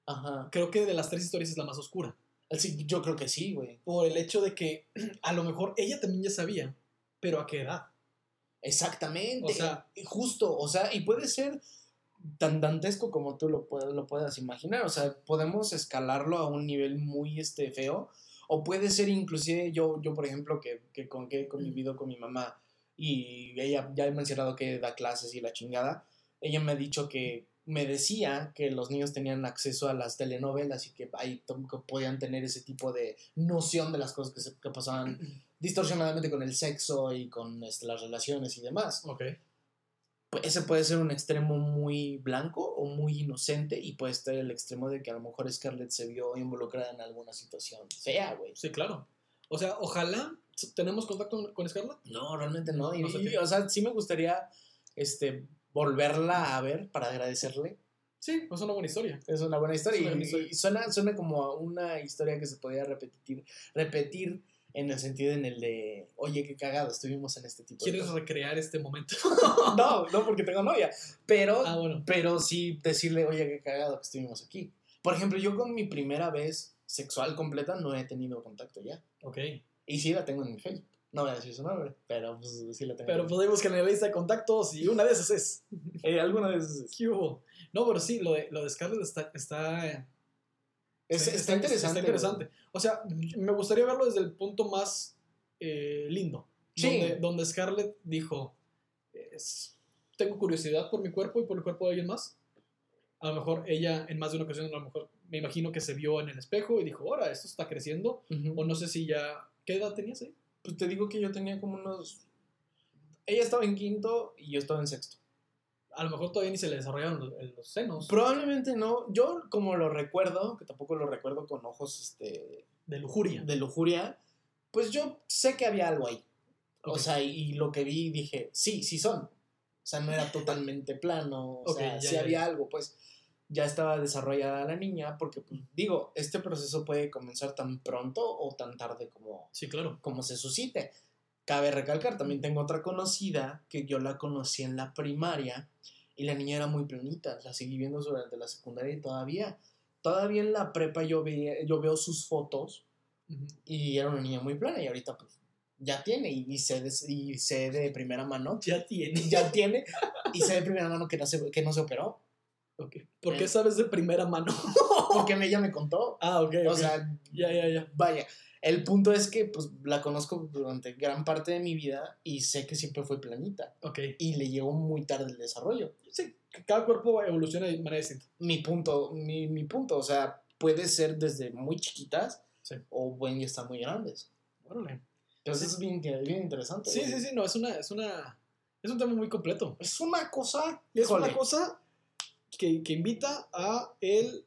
Ajá. creo que de las tres historias es la más oscura. Sí, yo creo que sí, güey. Por el hecho de que a lo mejor ella también ya sabía, pero a qué edad. Exactamente. O sea- justo, o sea, y puede ser tan dantesco como tú lo, puedas- lo puedas imaginar. O sea, podemos escalarlo a un nivel muy este, feo. O puede ser inclusive yo, yo por ejemplo, que, que, con, que he convivido con mi mamá y ella ya he mencionado que da clases y la chingada. Ella me ha dicho que me decía que los niños tenían acceso a las telenovelas y que ahí podían tener ese tipo de noción de las cosas que, se, que pasaban distorsionadamente con el sexo y con este, las relaciones y demás. Ok. Ese puede ser un extremo muy blanco o muy inocente y puede estar el extremo de que a lo mejor Scarlett se vio involucrada en alguna situación fea, güey. Sí, claro. O sea, ojalá tenemos contacto con Scarlett. No, realmente no. Y, No sé y, qué. o sea, sí me gustaría este, volverla a ver para agradecerle. Sí, es una buena historia. Es una buena historia. Una y- historia. y suena, suena como una historia que se podría repetir, repetir en el sentido en el de, oye, qué cagado, estuvimos en este tipo de ¿Quieres cosas". recrear este momento? No, no porque tengo novia. Pero, ah, bueno. pero sí decirle, oye, qué cagado que estuvimos aquí. Por ejemplo, yo con mi primera vez sexual completa no he tenido contacto ya. Ok. Y sí la tengo en mi Facebook. No voy a decir su nombre, pero pues sí la tengo. Pero podemos que en la lista de contactos y una de esas es. Eh, alguna de esas. ¿Qué hubo? No, pero sí, lo de, lo de Scarlett está, está, Es- está, interesante. Está interesante. O sea, me gustaría verlo desde el punto más eh, lindo. Sí. Donde, donde Scarlett dijo: es- Tengo curiosidad por mi cuerpo y por el cuerpo de alguien más. A lo mejor ella, en más de una ocasión, a lo mejor me imagino que se vio en el espejo y dijo: Ahora, esto está creciendo. O no sé si ya. ¿Qué edad tenías ahí? Pues te digo que yo tenía como unos. Ella estaba en quinto y yo estaba en sexto. A lo mejor todavía ni se le desarrollaron los, los senos. Probablemente no. Yo, como lo recuerdo, que tampoco lo recuerdo con ojos este, De lujuria. de lujuria, pues yo sé que había algo ahí. O sea, y lo que vi dije, sí, sí son. O sea, no era totalmente plano. O sea, ya, sí ya, había ya. algo, pues ya estaba desarrollada la niña, porque, pues, digo, este proceso puede comenzar tan pronto o tan tarde como, Sí, claro. como se suscite. Cabe recalcar, también tengo otra conocida que yo la conocí en la primaria y la niña era muy planita, la seguí viendo durante la secundaria y todavía, todavía en la prepa yo, veía, yo veo sus fotos y era una niña muy plana y ahorita pues ya tiene y, y sé, de, y sé de primera mano, Ya tiene. ya tiene y sé de primera mano que no se, que no se operó Ok. ¿Por Eh. qué sabes de primera mano? porque ella me contó. ah, ok. O sea, ya, ya, ya. Vaya, el punto es que pues la conozco durante gran parte de mi vida y sé que siempre fue planita Ok. y le llegó muy tarde el desarrollo. Sí, cada cuerpo evoluciona de manera distinta. Mi punto, mi, mi punto, o sea, puede ser desde muy chiquitas Sí. o ya están muy grandes. Órale. Entonces es bien, bien interesante. Sí, sí, sí, no, es una, es una, es un tema muy completo. Es una cosa, Es híjole, una cosa que, que invita a el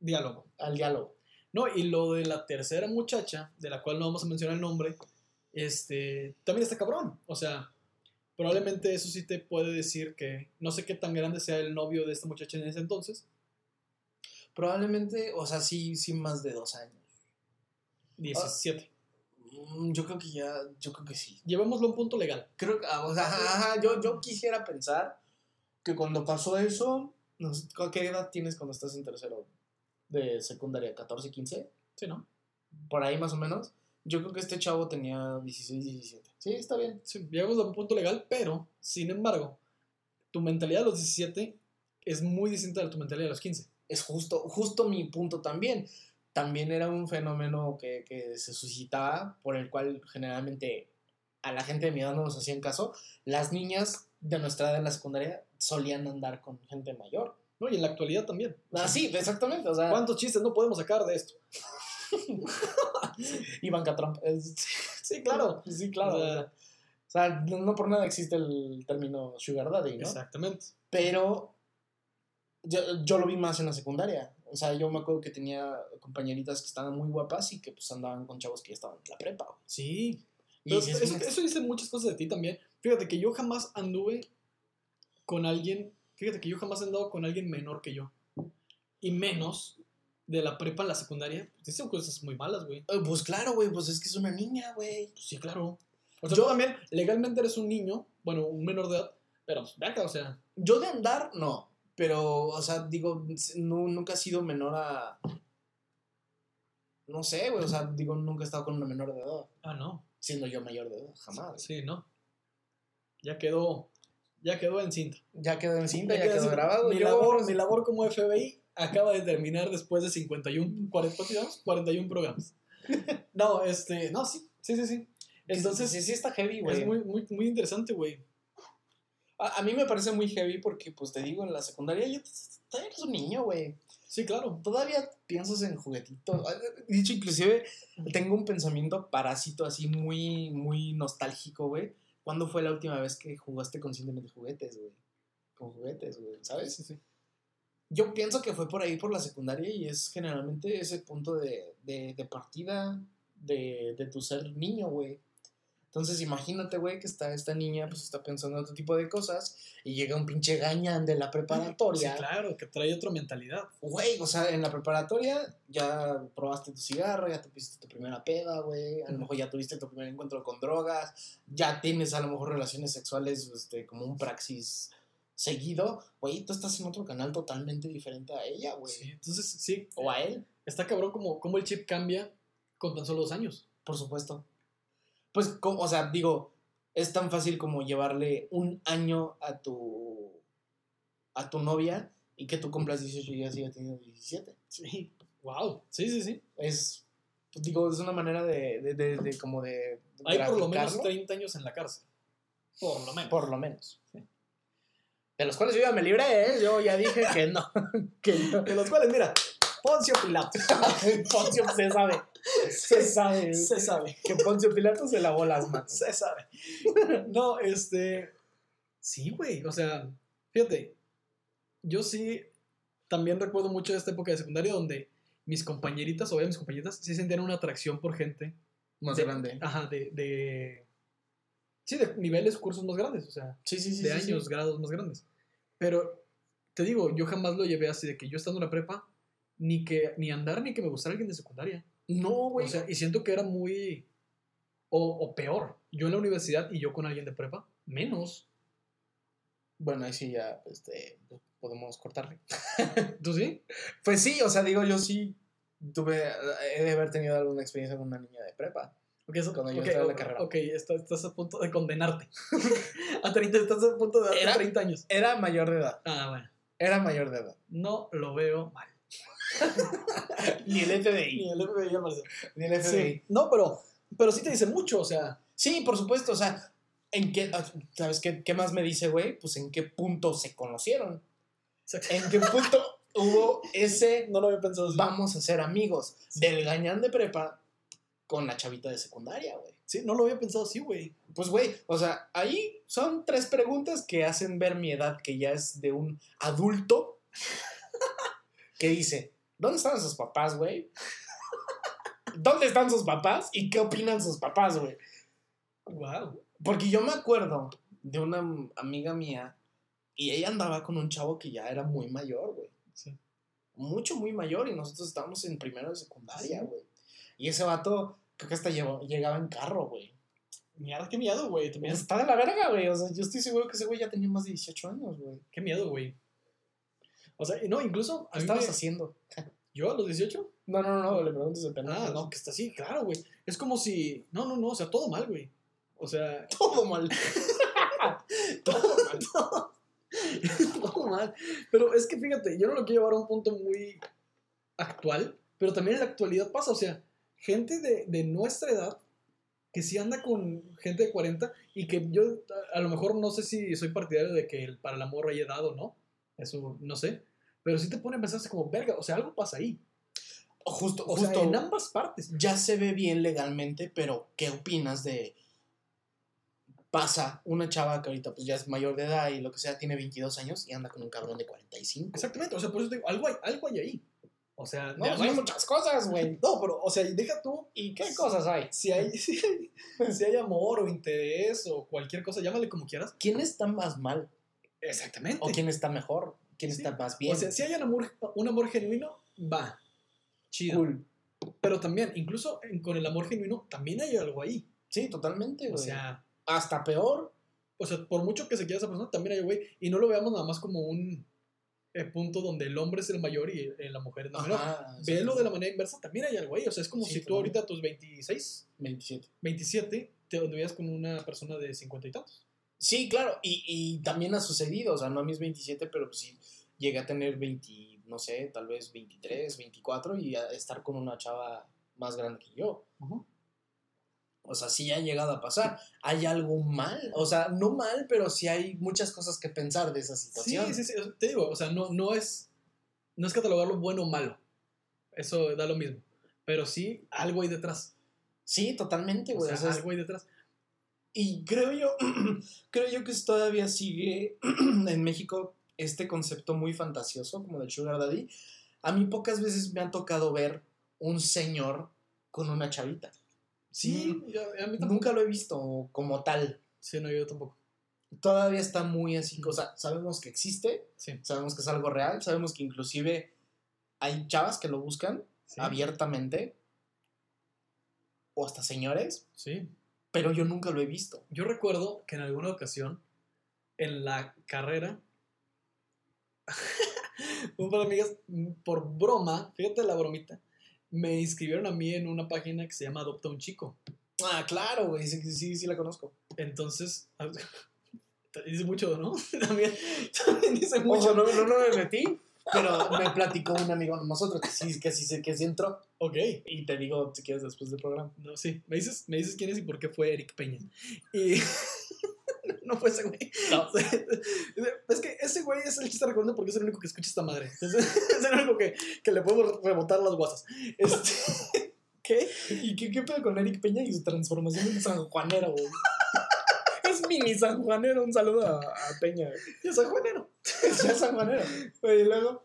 diálogo. al diálogo. No, y lo de la tercera muchacha, de la cual no vamos a mencionar el nombre, este, también está cabrón. O sea, probablemente eso sí te puede decir que no sé qué tan grande sea el novio de esta muchacha en ese entonces. Probablemente, o sea, sí, sí más de dos años. 17. Mm, Yo creo que ya, yo creo que sí. Llevémoslo a un punto legal. Creo que, ah, o sea, ajá, ajá, yo, yo quisiera pensar que cuando pasó eso, ¿qué edad tienes cuando estás en tercero de secundaria? ¿14, 15? Sí, ¿no? Por ahí más o menos. Yo creo que este chavo tenía 16, 17. Sí, está bien. Sí, llevémoslo a un punto legal, pero, sin embargo, tu mentalidad de los 17 es muy distinta de tu mentalidad de los 15. Es justo, justo mi punto también. También era un fenómeno que, que se suscitaba por el cual generalmente a la gente de mi edad no nos hacían caso. Las niñas de nuestra edad en la secundaria solían andar con gente mayor. ¿no? Y en la actualidad también. O sea, Ah, sí, exactamente. O sea, ¿Cuántos chistes no podemos sacar de esto? Ivanka Trump. Es- Sí, claro. sí, claro. O sea, o sea, no por nada existe el término sugar daddy, ¿no? Exactamente. Pero yo, yo lo vi más en la secundaria. O sea, yo me acuerdo que tenía compañeritas que estaban muy guapas y que pues andaban con chavos que ya estaban en la prepa. Sí. Pero eso, "Mm, eso dice muchas cosas de ti también. Fíjate que yo jamás anduve con alguien. Fíjate que yo jamás he andado con alguien menor que yo. y menos de la prepa a la secundaria, pues dicen cosas muy malas, güey. Eh, Pues claro, güey, pues es que es una niña, güey. Pues sí, claro. O sea, Yo- tú también, legalmente eres un niño, bueno, un menor de edad, pero, pues, verga, o sea, Yo de andar, no. Pero, o sea, digo, nu- nunca he sido menor a. No sé, güey, o sea, digo, nunca he estado con una menor de edad. ah, no. Siendo yo mayor de edad, jamás. Sí, no. Ya quedó, ya quedó en cinta. Ya quedó en cinta, ya quedó grabado. Mi yo- labor, mi labor como FBI acaba de terminar después de 51, 40, ¿cuántos llevamos? 41 programas. No, este, no, sí, sí, sí, sí. Entonces, sí, sí está heavy, güey. es muy, muy, muy interesante, güey. A, a mí me parece muy heavy porque, pues te digo, en la secundaria ya eres un niño, güey. Sí, claro. Todavía piensas en juguetitos. Dicho, inclusive, tengo un pensamiento parásito así muy, muy nostálgico, güey. ¿Cuándo fue la última vez que jugaste conscientemente juguetes, güey? Con juguetes, güey, ¿sabes? Sí, sí. Yo pienso que fue por ahí, por la secundaria, y es generalmente ese punto de, de, de partida de, de tu ser niño, güey. Entonces, imagínate, güey, que está esta niña, pues está pensando en otro tipo de cosas, y llega un pinche gañán de la Sí, preparatoria. claro, que trae otra mentalidad. Güey, o sea, en la preparatoria ya probaste tu cigarro, ya te pusiste tu primera peda, güey. A lo mejor ya tuviste tu primer encuentro con drogas, ya tienes a lo mejor relaciones sexuales este, como un praxis seguido. Güey, tú estás en otro canal totalmente diferente a ella, güey. Sí, entonces, sí, O a él, está cabrón como, como el chip cambia con tan solo dos años. por supuesto. Pues, como- o sea, digo, es tan fácil como llevarle un año a tu, a tu novia y que tú cumplas 18 y ya siga teniendo 17. Sí. Wow. Sí, sí, sí. es pues, digo es una manera de, de, de- de como de Hay por lo menos graficarlo, 30 años en la cárcel. Por lo menos. por lo menos de los cuales yo ya me libré ¿eh? yo ya dije que no que no De los cuales, mira, Poncio Pilatos. Poncio se sabe se sabe Se sabe. que Poncio Pilato se lavó las manos Se sabe. No, este. Sí, güey. O sea, fíjate. Yo sí también recuerdo mucho de esta época de secundaria donde mis compañeritas, o mis compañeritas, sí sentían una atracción por gente. más de- grande Ajá, de, de. Sí, de niveles, cursos más grandes. O sea, sí sí sí de años, grados más grandes. Pero te digo, yo jamás lo llevé así de que yo estando en la prepa, ni que ni andar ni que me gustara alguien de secundaria. No güey O sea, y siento que era muy. O, o peor, yo en la universidad y yo con alguien de prepa, menos. bueno ahí sí ya este podemos cortarle ¿Tú sí? pues sí o sea digo yo sí tuve he de haber tenido alguna experiencia con una niña de prepa eso, Cuando yo ok, estaba en la carrera. ok, estás, estás a punto de condenarte. a 30, estás a punto de darte Era- 30 años. era mayor de edad Ah, bueno. era mayor de edad No lo veo mal. Ni el FBI Ni el FBI ni el FBI Sí. No, pero, pero sí te dice mucho, o sea. Sí, por supuesto, o sea, ¿en qué, ah, ¿sabes qué, qué más me dice, güey? Pues en qué punto se conocieron. ¿En qué punto hubo ese No lo había pensado así. vamos a ser amigos del gañán de prepa con la chavita de secundaria, güey? Sí, no lo había pensado así, güey. Pues, güey, o sea, ahí son tres preguntas que hacen ver mi edad, que ya es de un adulto, que dice, ¿dónde están sus papás, güey? ¿Dónde están sus papás? ¿Y qué opinan sus papás, güey? Wow. Porque yo me acuerdo de una amiga mía y ella andaba con un chavo que ya era muy mayor, güey. Sí. Mucho, muy mayor y nosotros estábamos en primero de secundaria, Sí. güey. Y ese vato creo que hasta llevó- llegaba en carro, güey. Mierda, qué miedo, güey. Está de la verga, güey. O sea, yo estoy seguro que ese güey ya tenía más de 18 años, güey. Qué miedo, güey. O sea, no, incluso. ¿Qué estabas me- haciendo? ¿Yo a los 18? No, no, no, le pregunto ese pendejo. Ah, no, que está así, claro, güey. Es como si. No, no, no, o sea, todo mal, güey. O sea, Todo mal. Todo mal. todo mal. Pero es que fíjate, yo no lo quiero llevar a un punto muy actual, pero también en la actualidad pasa. O sea, gente de, de nuestra edad que sí anda con gente de 40 y que yo a, a lo mejor no sé si soy partidario de que el, para el amor haya edad o no. Eso no sé. Pero sí te pone a pensar así como, verga, o sea, algo pasa ahí. Justo, O justo. sea, en ambas partes. ya se ve bien legalmente, pero ¿qué opinas de pasa una chava que ahorita pues ya es mayor de edad y lo que sea, tiene 22 años y anda con un cabrón de 45? Exactamente, o sea, por eso te digo, algo hay, algo hay ahí. O sea, No, pues hay muchas cosas, güey. no, pero, o sea, deja tú ¿Y qué cosas hay? si hay, si hay, si hay amor o interés o cualquier cosa, llámale como quieras. ¿Quién está más mal? Exactamente. ¿O quién está mejor? Quién Sí. está más bien. O sea, si hay un amor, un amor genuino, va. Chido. cool. Pero también, incluso con el amor genuino, también hay algo ahí. Sí, totalmente, O güey. sea, hasta peor. o sea, por mucho que se quiera esa persona, también hay algo ahí. Y no lo veamos nada más como un eh, punto donde el hombre es el mayor y eh, la mujer es la menor. Velo de la manera inversa, también hay algo ahí. O sea, es como Sí, si tú ahorita a tus 26, 27. 27, te anduvieras con una persona de 50 y tantos. Sí, claro, y, y también ha sucedido, o sea, no a mis 27, pero pues sí llegué a tener 20, no sé, tal vez 23, 24 y a estar con una chava más grande que yo. O sea, sí ha llegado a pasar. ¿Hay algo mal? O sea, no mal, pero sí hay muchas cosas que pensar de esa Sí, situación. sí, sí. sea, Te digo, o sea, no, no es. No es catalogarlo bueno o malo. Eso da lo mismo. Pero sí, algo hay detrás. Sí, totalmente, O güey. sea, o sea, algo hay detrás. Y creo yo, creo yo que todavía sigue en México este concepto muy fantasioso como del sugar daddy. A mí pocas veces me han tocado ver un señor con una chavita. Sí, a mí. Nunca lo he visto como tal. Sí, no, yo tampoco. Todavía está muy así, o sea, sabemos que existe, Sí. sabemos que es algo real, sabemos que inclusive hay chavas que lo buscan sí. abiertamente, o hasta señores, Sí. Pero yo nunca lo he visto. Yo recuerdo que en alguna ocasión, en la carrera, un par de amigas, mm, por broma, fíjate la bromita, me inscribieron a mí en una página que se llama Adopta un Chico. Ah, claro, güey, sí, sí, sí la conozco. Entonces, dice mucho, ¿no? También, también dice mucho. Ojo, no, no, no me metí, pero me platicó un amigo de nosotros que sí, que sí, que sí entró. Ok. Y te digo si quieres después del programa. No, sí. Me dices, me dices quién es y por qué fue Eric Peña. Y. no fue ese güey. No. Es que ese güey es el chiste recordando porque es el único que escucha esta madre. Entonces, es el único que, que le podemos rebotar las guasas. Este. ¿Qué? ¿Y qué, qué pedo con Eric Peña y su transformación en sanjuanero, güey? Es mini sanjuanero, un saludo a, a Peña. güey. Yo soy Juanero. Es ya sanjuanero. Y luego,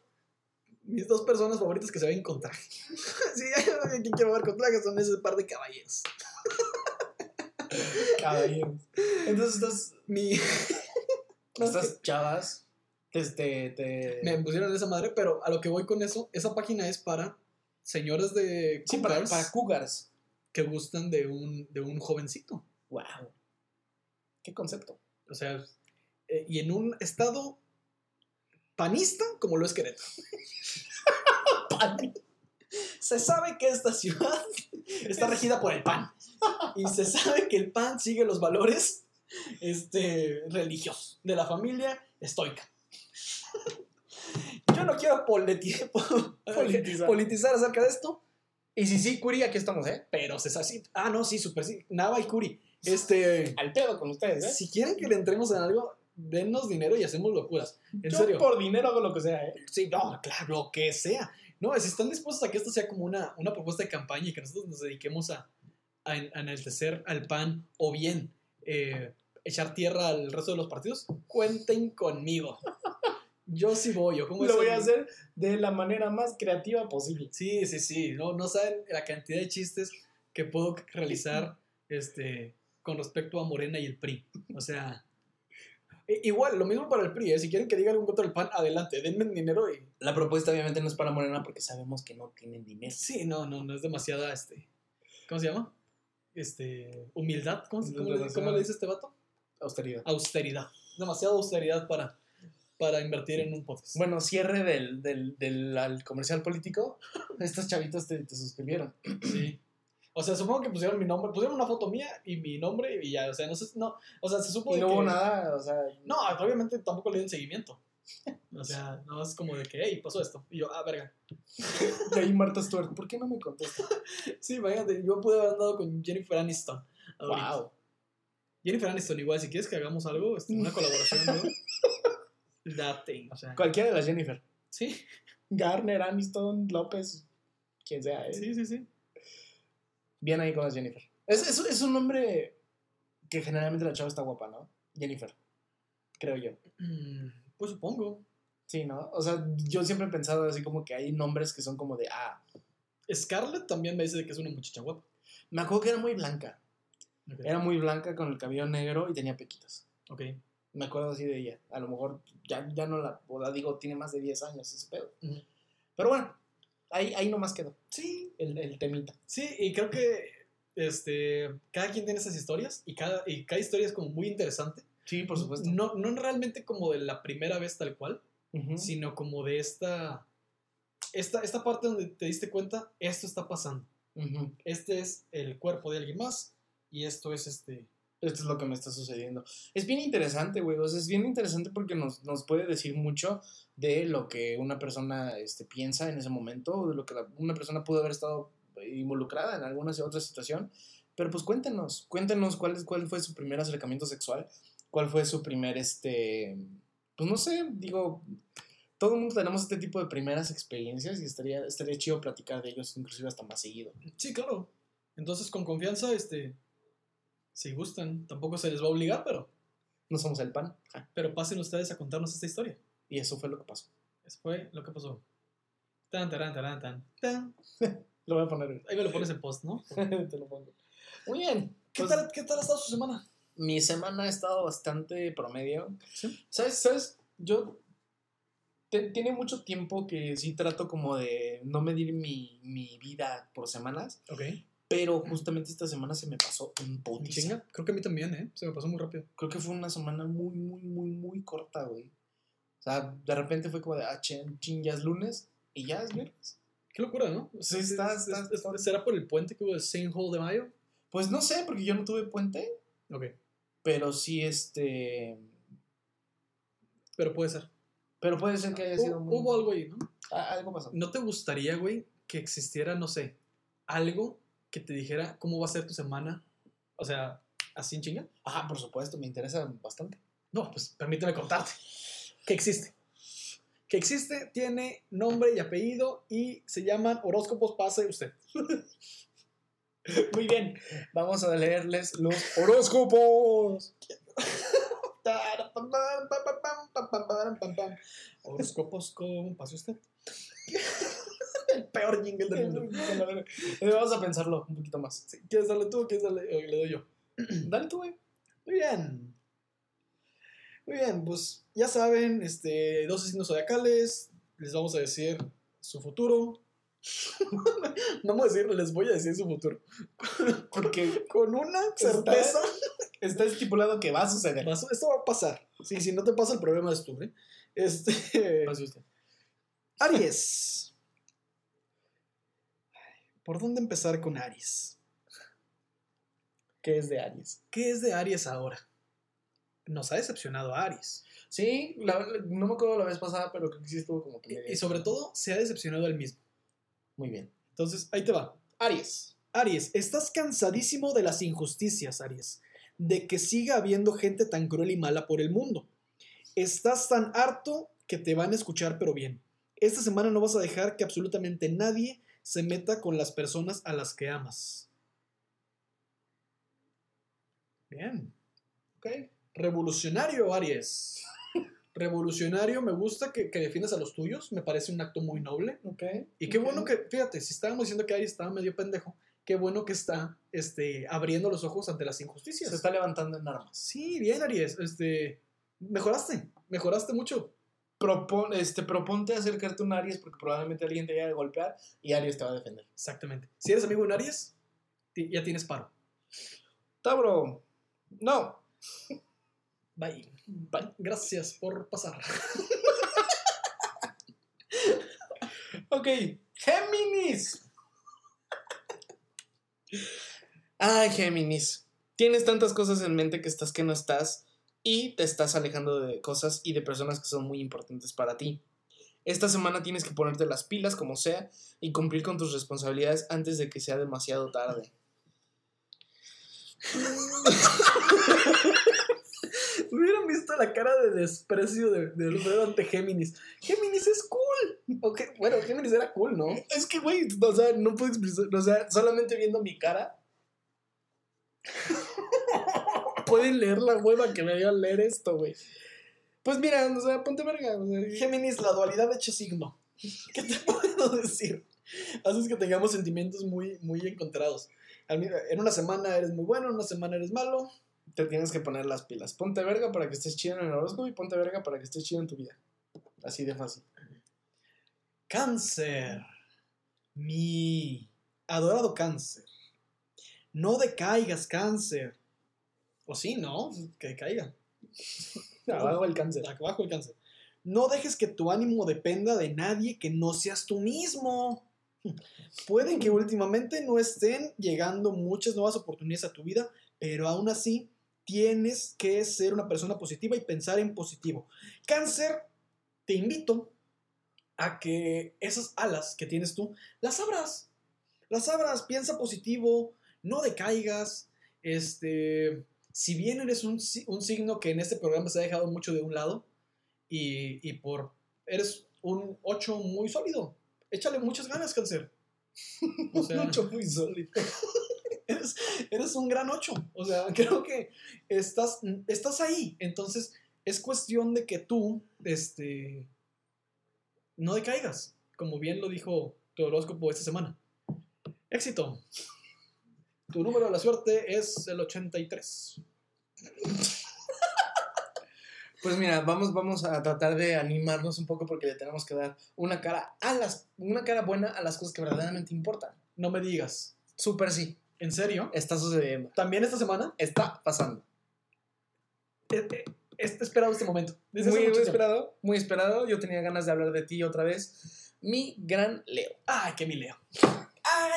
Mis dos personas favoritas que se ven con traje. sí, quien quiero ver con traje son ese par de caballeros. caballeros. Entonces estas, Mi. estas chavas este, te... me pusieron esa madre, pero a lo que voy con eso, esa página es para señores de Sí, para, cougars para cougars. que gustan de un, de un jovencito. Wow. ¿Qué concepto? O sea, eh, y en un estado panista como lo es Querétaro. Se sabe que esta ciudad está regida por el pan. Y se sabe que el pan sigue los valores este, religiosos de la familia estoica. Yo no quiero politi- po- Politizar. politizar acerca de esto, Y si sí, Curi, aquí estamos, ¿eh? pero se sabe. Ah, no, sí, super sí. Nava y Curi. Este. Al pedo con ustedes, ¿eh? Si quieren que le entremos en algo, denos dinero y hacemos locuras. En Yo serio. por dinero hago lo que sea, ¿eh? Sí, no, claro, lo que sea. No, si están dispuestos a que esto sea como una, una propuesta de campaña y que nosotros nos dediquemos a, a enaltecer al PAN o bien eh, echar tierra al resto de los partidos, cuenten conmigo. Yo sí voy, yo como Lo voy a hacer de la manera más creativa posible. Sí, sí, sí. No, no saben la cantidad de chistes que puedo realizar este, con respecto a Morena y el PRI. O sea, igual, lo mismo para el PRI. ¿eh? Si quieren que diga algo contra el PAN, adelante, denme dinero y. La propuesta obviamente no es para Morena porque sabemos que no tienen dinero. Sí, no, no, no es demasiada. Este, ¿Cómo se llama? Este, humildad. ¿Cómo, se- cómo le, cómo le dice este vato? Austeridad. Austeridad. Demasiada austeridad para, para invertir en un podcast. Bueno, cierre del, del, del al comercial político. Estos chavitos te, te suscribieron. Sí. O sea, supongo que pusieron mi nombre, pusieron una foto mía y mi nombre y ya, o sea, no sé, no, o sea, se supo Y de no que- hubo nada, o sea. No, obviamente tampoco le dieron seguimiento. O sea, no es como de que, hey, pasó esto. Y yo, ah, verga. De ahí Marta Stewart, ¿por qué no me contesta? Sí, imagínate, yo pude haber andado con Jennifer Aniston. ahorita. Wow. Jennifer Aniston, igual, si quieres que hagamos algo, este, una colaboración, ¿no? Date, o sea. Cualquiera de las Jennifer. Sí, Garner, Aniston, López, quien sea, ¿eh? sí, sí, sí. Bien ahí con las Jennifer. Es, es, es un nombre que generalmente la chava está guapa, ¿no? Jennifer. Creo yo. Mm, Pues supongo. Sí, ¿no? O sea, yo siempre he pensado así como que hay nombres que son como de, ah, Scarlett también me dice que es una muchacha guapa. me acuerdo que era muy blanca. Era muy blanca con el cabello negro y tenía pequitas. Ok. Me acuerdo así de ella. A lo mejor ya, ya no la, o la digo, tiene más de 10 años ese pedo. Pero bueno, ahí, ahí nomás quedó Sí, el, el temita. sí, y creo que este, cada quien tiene esas historias y cada, y cada historia es como muy interesante. Sí, por supuesto. No, no realmente como de la primera vez tal cual, sino como de esta, esta, esta parte donde te diste cuenta, esto está pasando. Este es el cuerpo de alguien más y esto es este... Esto es lo que me está sucediendo. Es bien interesante, güey. O sea, es bien interesante porque nos, nos puede decir mucho de lo que una persona este, piensa en ese momento, de lo que la- una persona pudo haber estado involucrada en alguna otra situación. Pero pues cuéntenos, cuéntenos cuál, es, cuál fue su primer acercamiento sexual, cuál fue su primer, este, pues no sé, digo, todo el mundo tenemos este tipo de primeras experiencias y estaría, estaría chido platicar de ellos inclusive hasta más seguido. Sí, claro. Entonces con confianza, este, si gustan, tampoco se les va a obligar, pero, No somos el pan. Pero pasen ustedes a contarnos esta historia. Y eso fue lo que pasó. Eso fue lo que pasó. Tan, taran, taran, tan, tan. Lo voy a poner. Ahí me lo pones en post, ¿no? Te lo pongo. Muy bien. ¿Qué, Pues, tal, ¿Qué tal ha estado su semana? Mi semana ha estado bastante promedio. Sí. ¿Sabes? ¿Sabes? Yo. tiene mucho tiempo que sí trato como de no medir mi, mi vida por semanas. Ok. Pero justamente esta semana se me pasó en ¿En putiza. chinga? Creo que a mí también, ¿eh? Se me pasó muy rápido. Creo que fue una semana muy, muy, muy, muy corta, güey. O sea, de repente fue como de, ah, chin, chin, ya es lunes y ya es viernes. Qué locura, ¿no? Sí, está- está- es- es- ¿Será por el puente que hubo de Saint Hall de Mayo? Pues no sé, porque yo no tuve puente, Ok. pero sí, este. Pero puede ser. Pero puede ser que haya sido Hubo, muy. hubo algo ahí, ¿no? Ah, algo pasó. ¿No te gustaría, güey, que existiera, no sé, algo que te dijera cómo va a ser tu semana? O sea, así en chinga. Ah, por supuesto, me interesa bastante. No, pues permíteme contarte. Que existe. Que existe, tiene nombre y apellido y se llaman horóscopos pase usted. Muy bien, vamos a leerles los horóscopos. Horóscopos con pase usted. El peor jingle del mundo. Vamos a pensarlo un poquito más. Sí, ¿Quieres darle tú o quieres darle? le doy yo. Dale tú, güey. Muy bien. Muy bien, pues ya saben, este, dos asesinos zodiacales, les vamos a decir su futuro. no vamos a decir, les voy a decir su futuro. Porque Con una certeza, está estipulado que va a suceder. esto va a pasar. Sí, si no te pasa, el problema es tú, ¿eh? Este, usted. Aries. ¿Por dónde empezar con Aries? ¿Qué es de Aries? ¿Qué es de Aries ahora? Nos ha decepcionado Aries. Sí, la- no me acuerdo la vez pasada, pero creo que sí estuvo como que. Y, y sobre todo, se ha decepcionado él mismo. Muy bien. Entonces, ahí te va. Aries. Aries, estás cansadísimo de las injusticias, Aries. De que siga habiendo gente tan cruel y mala por el mundo. Estás tan harto que te van a escuchar, pero bien. Esta semana no vas a dejar que absolutamente nadie se meta con las personas a las que amas. Bien. Ok. Revolucionario, Aries. Revolucionario, me gusta que, que defiendas a los tuyos, me parece un acto muy noble. Ok. Y qué bueno que, fíjate, si estábamos diciendo que Aries estaba medio pendejo, qué bueno que está este, abriendo los ojos ante las injusticias. Se está levantando en armas. Sí, bien, Aries. Este, mejoraste, mejoraste mucho. Propon, este, proponte acercarte a un Aries porque probablemente alguien te vaya a golpear y Aries te va a defender. Exactamente. Si eres amigo de un Aries, ya tienes paro. Tauro. No. Bye. Bye. Gracias por pasar. Ok. Géminis. Ay, Géminis. Tienes tantas cosas en mente que estás que no estás y te estás alejando de cosas y de personas que son muy importantes para ti. Esta semana tienes que ponerte las pilas como sea y cumplir con tus responsabilidades antes de que sea demasiado tarde. Hubieran visto la cara de desprecio de, de Alfredo ante Géminis. Géminis es cool. Ok, bueno, Géminis era cool, ¿no? Es que, güey, o sea, no puedo expresar, o sea, solamente viendo mi cara. Pueden leer la hueva que me dio al leer esto, güey. Pues mira, o sea, ponte verga. Géminis, la dualidad hecho signo. ¿Qué te puedo decir? Haces que tengamos sentimientos muy, muy encontrados. En una semana eres muy bueno, en una semana eres malo. te tienes que poner las pilas. Ponte verga para que estés chido en el horóscopo y ponte verga para que estés chido en tu vida. Así de fácil. Cáncer. Mi adorado cáncer. No decaigas, cáncer. O sí, ¿no? Que caiga. Abajo el cáncer. Abajo el cáncer. No dejes que tu ánimo dependa de nadie que no seas tú mismo. Puede que últimamente no estén llegando muchas nuevas oportunidades a tu vida, pero aún así tienes que ser una persona positiva y pensar en positivo. Cáncer, te invito a que esas alas que tienes tú las abras. Las abras, piensa positivo, no decaigas. Este, si bien eres un, un signo que en este programa se ha dejado mucho de un lado y, y por eres un 8 muy sólido, échale muchas ganas, cáncer. O sea, Mucho muy sólido. eres, eres un gran 8. O sea, creo que estás, estás ahí. Entonces, es cuestión de que tú este, no decaigas, como bien lo dijo tu horóscopo esta semana. Éxito. Tu número de la suerte es el 83. Pues mira, vamos, vamos a tratar de animarnos un poco porque le tenemos que dar una cara a las, una cara buena a las cosas que verdaderamente importan. No me digas. Súper sí. ¿En serio? Está sucediendo. ¿También esta semana? Está pasando. He esperado este momento. Desde Muy, esperado, muy esperado. Yo tenía ganas de hablar de ti otra vez. Mi gran Leo. Ay, qué mi Leo.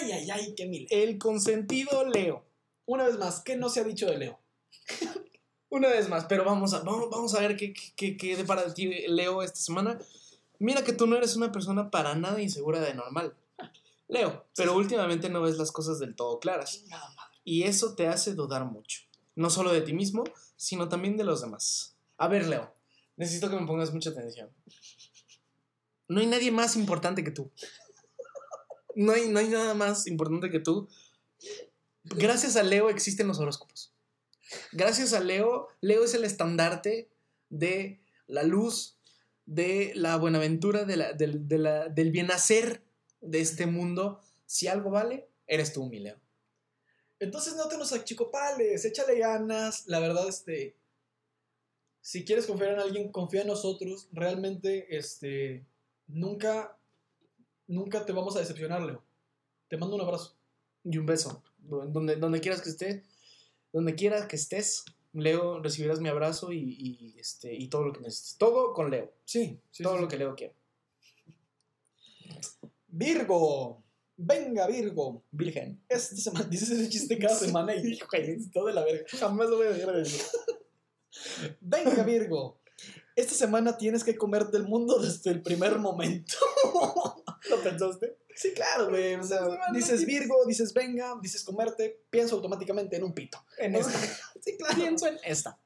Ay, ay, ay, qué. El consentido Leo. Una vez más, ¿qué no se ha dicho de Leo? Una vez más, pero vamos a, vamos, vamos a ver qué, qué, qué, depara de ti Leo esta semana. Mira que tú no eres una persona para nada insegura de normal. Leo, pero últimamente no ves las cosas del todo claras. Nada. Y eso te hace dudar mucho. No solo de ti mismo, sino también de los demás. A ver, Leo, necesito que me pongas mucha atención. No hay nadie más importante que tú. No hay, no hay nada más importante que tú. Gracias a Leo existen los horóscopos. Gracias a Leo, Leo es el estandarte de la luz, de la buenaventura, de la- de la- del bienhacer de este mundo. Si algo vale, eres tú, mi Leo. Entonces no te nos achicopales, échale ganas. La verdad, este. Si quieres confiar en alguien, confía en nosotros. Realmente, este. Nunca. Nunca te vamos a decepcionar, Leo. Te mando un abrazo. Y un beso. Donde, donde quieras que esté, donde quieras que estés, Leo, recibirás mi abrazo y, y, este, y todo lo que necesites. Todo con Leo. Sí, todo lo que Leo quiere. Virgo. Venga, Virgo. Virgen. Esta semana dices ese chiste cada semana y todo de la verga. Jamás lo voy a dejar de decir. Venga, Virgo. Esta semana tienes que comerte el mundo desde el primer momento. ¿Lo pensaste? Sí, claro, güey. O sea, dices Virgo, dices venga, dices comerte, pienso automáticamente en un pito. En esta. Sí, claro. Pienso en esta.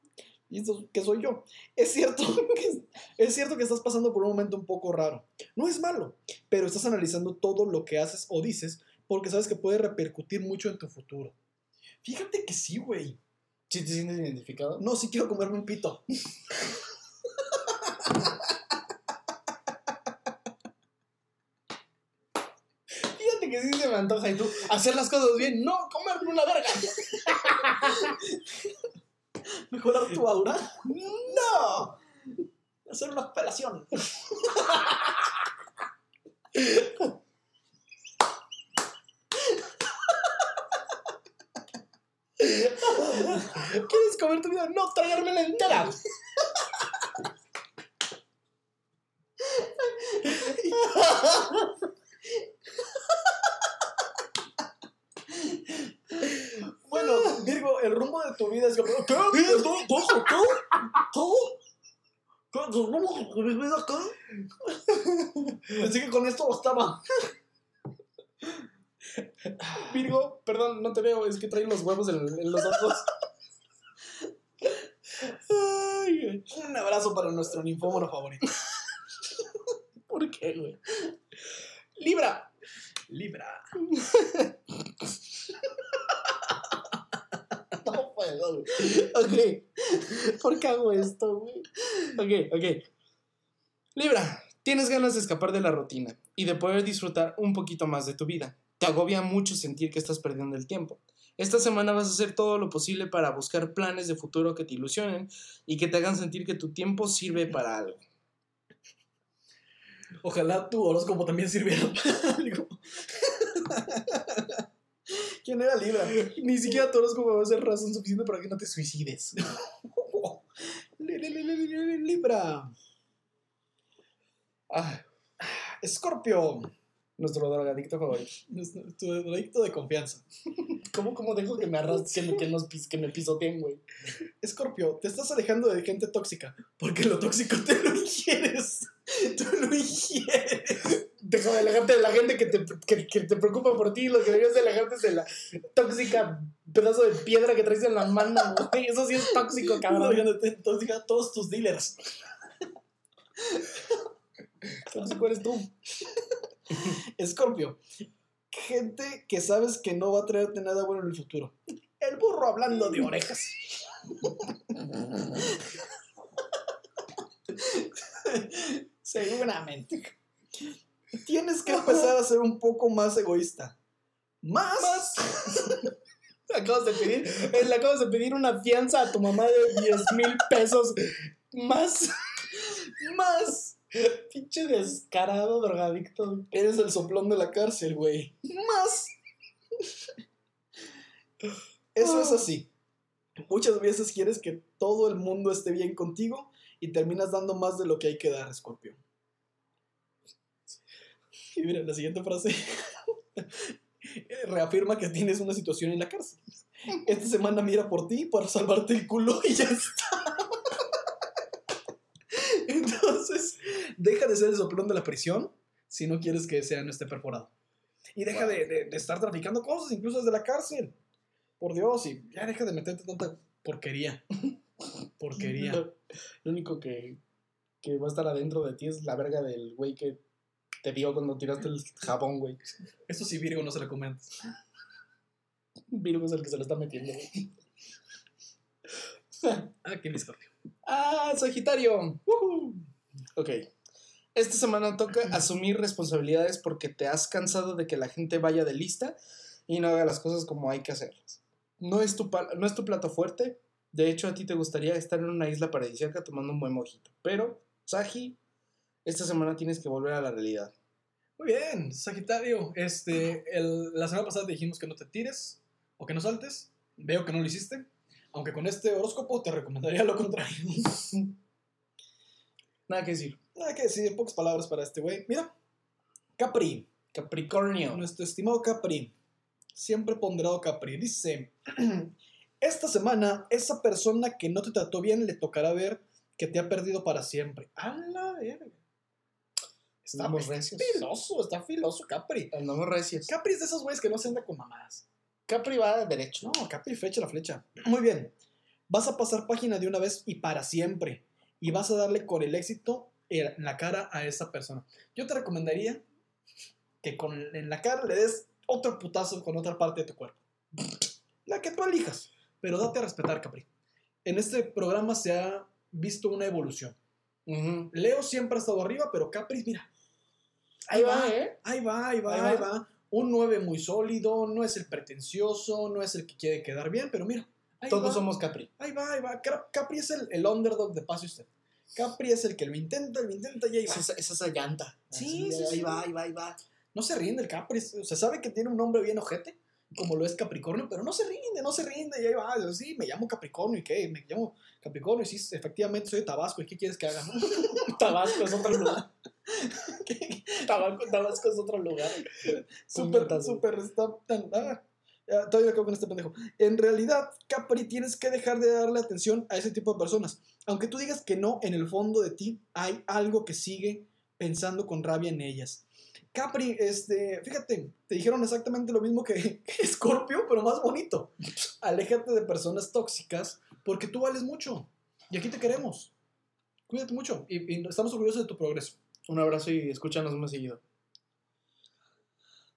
Y eso que soy yo. Es cierto que, es cierto que estás pasando por un momento un poco raro. No es malo, pero estás analizando todo lo que haces o dices porque sabes que puede repercutir mucho en tu futuro. Fíjate que sí, güey. ¿Sí te sientes identificado? No, sí quiero comerme un pito. Fíjate que sí se me antoja y tú hacer las cosas bien, no comerme una verga. ¿Mejorar tu aura? ¡No! Hacer una operación. ¿Quieres comer tu vida? No, tragármela entera. Bueno, Virgo, el rumbo de tu vida es como. ¿Qué? ¿Qué? ¿Qué? ¿Qué? ¿Qué? ¿El rumbo de mi vida qué? Pensé que con esto bastaba. Virgo, perdón, no te veo, es que traen los huevos en, en los ojos. Ay. Un abrazo para nuestro ninfómono favorito. ¿Por qué, güey? Libra. Libra. Puedo, güey. Ok. ¿Por qué hago esto, güey? Ok, ok. Libra, tienes ganas de escapar de la rutina y de poder disfrutar un poquito más de tu vida. Te agobia mucho sentir que estás perdiendo el tiempo. Esta semana vas a hacer todo lo posible para buscar planes de futuro que te ilusionen y que te hagan sentir que tu tiempo sirve para algo. Ojalá tu horóscopo también sirviera para algo. ¿Quién era Libra? Ni siquiera tu horóscopo va a ser razón suficiente para que no te suicides. Li- li- li- li- li- Libra. Ah, Escorpio. nuestro drogadicto favorito. Tu adicto de confianza. ¿Cómo, cómo dejo que me arrastren, que me, que nos pis- que me pisoteen, güey? Escorpio, te estás alejando de gente tóxica. Porque lo tóxico te lo ingieres. Tú lo ingieres. Deja de alejarte de la gente que te, que, que te preocupa por ti. Lo que deberías de alejarte es de la tóxica pedazo de piedra que traes en la mano, güey. Eso sí es tóxico, cabrón. Tóxica a todos tus dealers. Tóxico eres tú. Escorpio, gente que sabes que no va a traerte nada bueno en el futuro. El burro hablando de orejas. Seguramente. Tienes que empezar a ser un poco más egoísta. Más. Acabas de pedir, eh, le acabas de pedir una fianza a tu mamá de 10 mil pesos. Más. Más. Pinche descarado drogadicto. Eres el soplón de la cárcel, güey. Más. Eso es así. Muchas veces quieres que todo el mundo esté bien contigo y terminas dando más de lo que hay que dar, Scorpio. Y mira, la siguiente frase reafirma que tienes una situación en la cárcel. Esta semana mira por ti para salvarte el culo y ya está. Entonces, deja de ser el soplón de la prisión si no quieres que ese ano esté perforado. Y deja de, de- de estar traficando cosas, incluso desde la cárcel. Por Dios, y ya deja de meterte tanta porquería. Porquería. Lo, lo único que, que va a estar adentro de ti es la verga del güey que te dio cuando tiraste el jabón, güey. Eso sí, Virgo, no se lo comentes. Virgo es el que se lo está metiendo, güey. Ah, qué mi Scorpio. ¡Ah, Sagitario! ¡Woohoo! Ok. Esta semana toca asumir responsabilidades porque te has cansado de que la gente vaya de lista y no haga las cosas como hay que hacerlas. No es tu, no es tu plato fuerte. De hecho, a ti te gustaría estar en una isla paradisíaca tomando un buen mojito. Pero, Sagi, esta semana tienes que volver a la realidad. Muy bien, Sagitario. Este, el- la semana pasada te dijimos que no te tires o que no saltes. Veo que no lo hiciste. Aunque con este horóscopo te recomendaría lo contrario. Nada que decir. Nada que decir, pocas palabras para este güey. Mira, Capri, Capricornio. nuestro estimado Capri, siempre ponderado Capri, dice: Esta semana, esa persona que no te trató bien le tocará ver que te ha perdido para siempre. ¡A la verga! Está, Andamos está recios. filoso, está filoso Capri. Andamos recios. Capri es de esos güeyes que no se anda con mamadas. Capri va de derecho. No, Capri fecha la flecha. Muy bien. Vas a pasar página de una vez y para siempre. Y vas a darle con el éxito en la cara a esa persona. Yo te recomendaría que con, en la cara le des otro putazo con otra parte de tu cuerpo. La que tú elijas. Pero date a respetar, Capri. En este programa se ha visto una evolución. Ujú. Leo siempre ha estado arriba, pero Capri, mira. Ahí va, ¿eh? Ahí va, ahí va, Ahí ahí va. va. Un 9 muy sólido, no es el pretencioso, no es el que quiere quedar bien, pero mira. ahí Todos va, somos Capri. Ahí va, ahí va. Cap- Capri es el, el underdog de pase usted. Capri es el que lo intenta, lo intenta y ahí va. Es esa, es esa llanta. Sí, Así, sí, ahí sí. va, ahí va, ahí va. No se rinde el Capri. Se sabe que tiene un nombre bien ojete, como lo es Capricornio, pero no se rinde, no se rinde. Y ahí va. Sí, me llamo Capricornio y qué, me llamo Capricornio y sí, efectivamente soy de Tabasco. ¿Y qué quieres que haga? Tabasco es otro lugar. Tabasco, Tabasco es otro lugar. Súper, súper, está tan... Ah, ya, todavía acabo con este pendejo. En realidad, Capri, tienes que dejar de darle atención a ese tipo de personas. Aunque tú digas que no, en el fondo de ti hay algo que sigue pensando con rabia en ellas. Capri, este, fíjate, te dijeron exactamente lo mismo que, Scorpio, pero más bonito. Aléjate de personas tóxicas porque tú vales mucho. Y aquí te queremos. Cuídate mucho y, y estamos orgullosos de tu progreso. Un abrazo y escúchanos más seguido.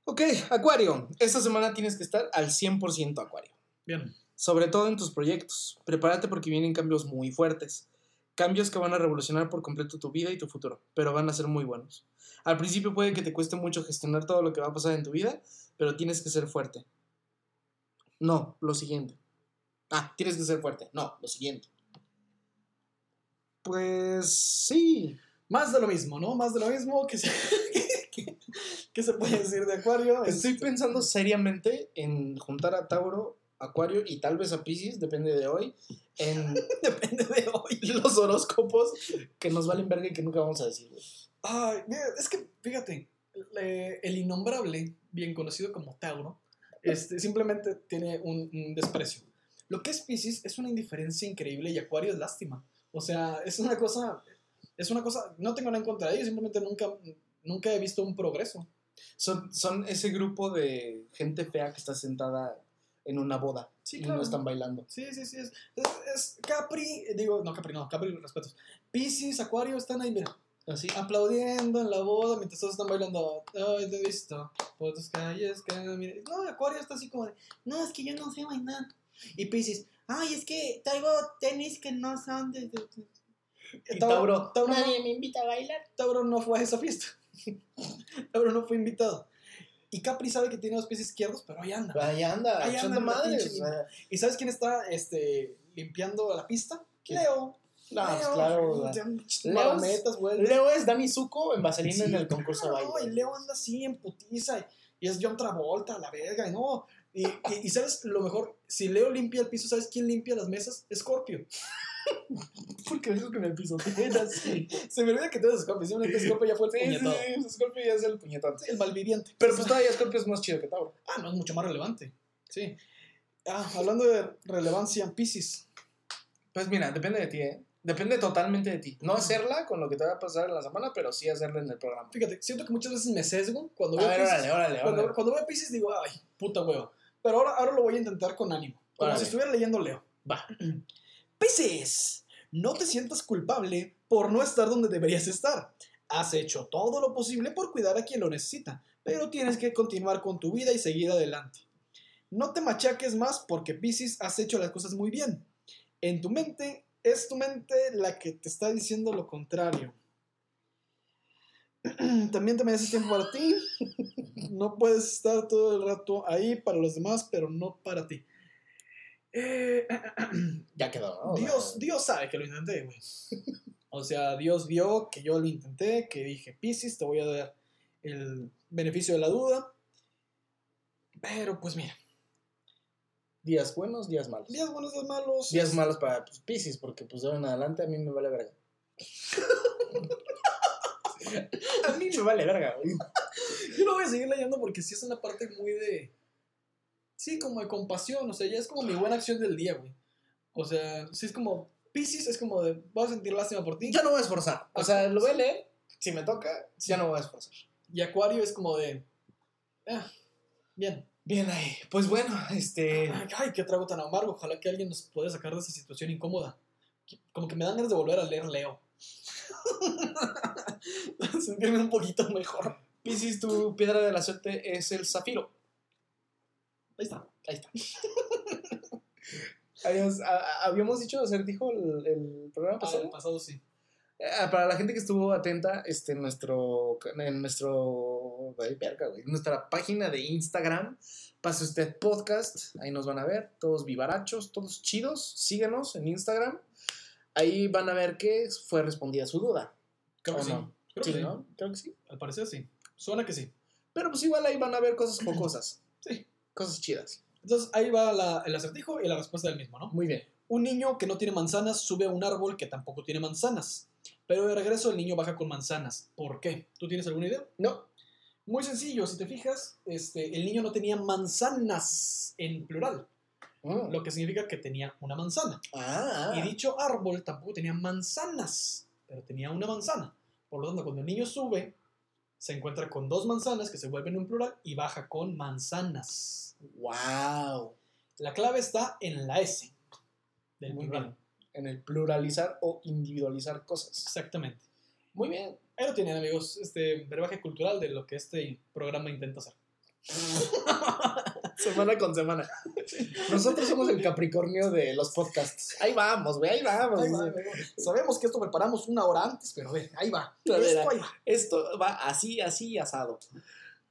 Ok, Acuario. Esta semana tienes que estar al 100% Acuario. Bien. Sobre todo en tus proyectos. Prepárate porque vienen cambios muy fuertes. Cambios que van a revolucionar por completo tu vida y tu futuro, pero van a ser muy buenos. Al principio puede que te cueste mucho gestionar todo lo que va a pasar en tu vida, pero tienes que ser fuerte. No, lo siguiente. Ah, tienes que ser fuerte. No, lo siguiente. Pues sí. Más de lo mismo, ¿no? Más de lo mismo que se, que, que se puede decir de Acuario. Estoy Este, pensando seriamente en juntar a Tauro, Acuario y tal vez a Pisces, depende de hoy, en Depende de hoy. los horóscopos que nos valen verga y que nunca vamos a decir. güey. Ay, es que, fíjate, el innombrable, bien conocido como Tauro, este, simplemente tiene un, un desprecio. Lo que es Pisces es una indiferencia increíble y Acuario es lástima. O sea, es una cosa, es una cosa, no tengo nada en contra de ellos, simplemente nunca, nunca he visto un progreso. Son, son ese grupo de gente fea que está sentada en una boda Sí, y claro. no están bailando. Sí, sí, sí. Es, es- es Capri, digo, no, Capri, no, Capri, respetos. Pisces, Acuario están ahí, mira, Así. aplaudiendo en la boda mientras todos están bailando. Ay, te he visto por tus calles, camine-". No, Acuario está así como de, no, es que yo no sé bailar. Y Pisces, ay, es que traigo tenis que no son de. de- de". Y Tauro, Tauro, nadie me invita a bailar. Tauro no fue a esa fiesta. Tauro no fue invitado. Y Capri sabe que tiene dos pies izquierdos, pero ahí anda. Ahí anda, Ahí anda madres. ¿Y sabes quién está este, limpiando la pista? ¿Quién? Leo. No, pues Leo, claro. Leo güey. Leo es Dani Zuko en Vaselina Sí, en el concurso de claro, baile. Y Leo anda así en putiza. Y, y es John Travolta, la verga, y no. Y, y, y sabes lo mejor, si Leo limpia el piso, ¿sabes quién limpia las mesas? Scorpio. Porque eso que me pisotean así. Se me olvida que tú eres Scorpio, simplemente Scorpio ya fue el Sí, sí, puñetado. sí, Scorpio ya es el puñetón. El malviviente. Pero pues todavía Scorpio es más chido que Tauro. Ah, no, es mucho más relevante. Sí. Ah, hablando de relevancia en Pisces. Pues mira, depende de ti, ¿eh? Depende totalmente de ti. No hacerla con lo que te va a pasar en la semana, pero sí hacerla en el programa. Fíjate, siento que muchas veces me sesgo cuando A veo ver, Piscis. órale, órale, Cuando, órale. cuando veo Pisces digo, ay, puta huevo. Pero ahora, ahora lo voy a intentar con ánimo. Como Órale. si estuviera leyendo Leo. Va. Pisces, no te sientas culpable por no estar donde deberías estar. Has hecho todo lo posible por cuidar a quien lo necesita, pero tienes que continuar con tu vida y seguir adelante. No te machaques más porque Pisces has hecho las cosas muy bien. En tu mente es tu mente la que te está diciendo lo contrario. También te mereces tiempo para ti. No puedes estar todo el rato ahí para los demás, pero no para ti. Eh, Ya quedó, ¿no? Dios, Dios sabe que lo intenté, güey. O sea, Dios vio que yo lo intenté, que dije, Piscis, te voy a dar el beneficio de la duda. Pero pues mira, Días buenos, días malos. días buenos, días malos. Días malos para pues, Pisces, porque pues de ahora en adelante a mí me vale verga. a mí me vale verga, güey. Yo lo voy a seguir leyendo porque sí es una parte muy de. Sí, como de compasión. O sea, ya es como mi buena acción del día, güey. O sea, sí es como. Piscis es como de. Voy a sentir lástima por ti. Ya no voy a esforzar. O sea, lo voy a leer. Si me toca, ya no voy a esforzar. Y Acuario es como de. Ah, bien. Bien ahí. Pues bueno, este. Ay, ay, qué trago tan amargo. Ojalá que alguien nos pueda sacar de esa situación incómoda. Como que me dan ganas de volver a leer Leo. Sentirme un poquito mejor. Pisces, tu piedra de la suerte es el zafiro. Ahí está. Ahí está. Habíamos, a- habíamos dicho acertijo el, el programa Ah, pasado. el pasado sí. Ah, para la gente que estuvo atenta, este, en nuestro, en nuestro, ay, verga, güey, nuestra página de Instagram, pase usted podcast, ahí nos van a ver, todos vivarachos, todos chidos, síguenos en Instagram, ahí van a ver que fue respondida su duda. Creo que ¿O sí. no? Creo Sí, que sí. ¿no? Creo que sí. Al parecer sí. Suena que sí. Pero pues igual ahí van a ver cosas jocosas, Sí. Cosas chidas. Entonces ahí va la- el acertijo y la respuesta del mismo, ¿no? Muy bien. Un niño que no tiene manzanas sube a un árbol que tampoco tiene manzanas. Pero de regreso el niño baja con manzanas. ¿Por qué? ¿Tú tienes alguna idea? No, Muy sencillo, si te fijas, este, el niño no tenía manzanas en plural, Mm. lo que significa que tenía una manzana. Ah, Y dicho árbol tampoco tenía manzanas, pero tenía una manzana. Por lo tanto, cuando el niño sube, se encuentra con dos manzanas que se vuelven un plural y baja con manzanas. wow. La clave está en la S del Muy plural. bien. En el pluralizar o individualizar cosas. Exactamente. Muy bien. Ahí lo tienen, amigos, este brebaje cultural de lo que este programa intenta hacer. Semana con semana. Nosotros somos el Capricornio de los podcasts. Ahí vamos, güey, ahí vamos. Ahí va. Sabemos que esto preparamos una hora antes, pero ve, ahí va. Ver, Esto ahí va. Esto va así, así, asado.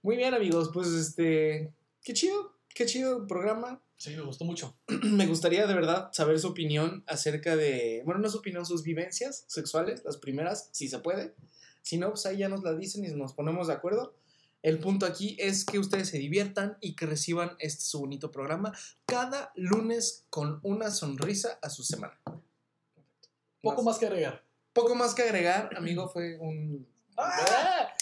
Muy bien, amigos, pues este. Qué chido, qué chido el programa. Sí, me gustó mucho. Me gustaría de verdad saber su opinión acerca de, bueno, no su opinión, sus vivencias sexuales, las primeras, si se puede. Si no, pues ahí ya nos la dicen y nos ponemos de acuerdo. El punto aquí es que ustedes se diviertan y que reciban este su bonito programa cada lunes con una sonrisa a su semana. Poco más que agregar. Poco más que agregar, amigo, fue un... ¡Ah!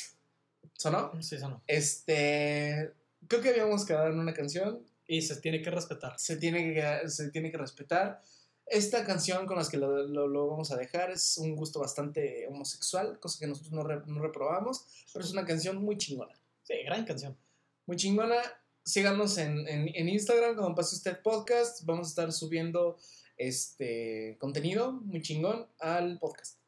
¿Sonó? Sí, eso no. Este... Creo que habíamos quedado en una canción Y se tiene que respetar. se tiene que, se tiene que respetar. Esta canción con las que lo, lo- lo vamos a dejar es un gusto bastante homosexual, cosa que nosotros no, re- no reprobamos, pero es una canción muy chingona. Sí, gran canción. Muy chingona. Síganos en, en, en Instagram como Pase Usted Podcast. Vamos a estar subiendo este contenido muy chingón al podcast.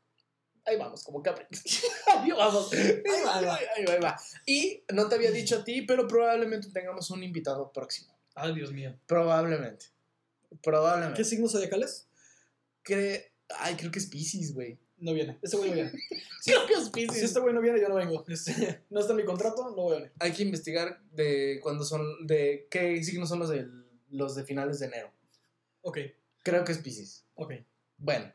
Ahí vamos, como Capri. Ahí vamos. Ahí va, ahí va. Ahí va, ahí va. Y no te había dicho a ti, pero probablemente tengamos un invitado próximo. Ay, Dios mío. Probablemente. Probablemente. ¿Qué signos zodiacales? Cre- Ay, creo que es Pisces, güey. No viene. Ese güey no viene. Creo que es Pisces. Si este güey no viene, yo no vengo. Este, no está en mi contrato, no voy a venir. Hay que investigar de cuándo son, de qué signos son los de, los de finales de enero. Ok, Creo que es Pisces. ok. Bueno,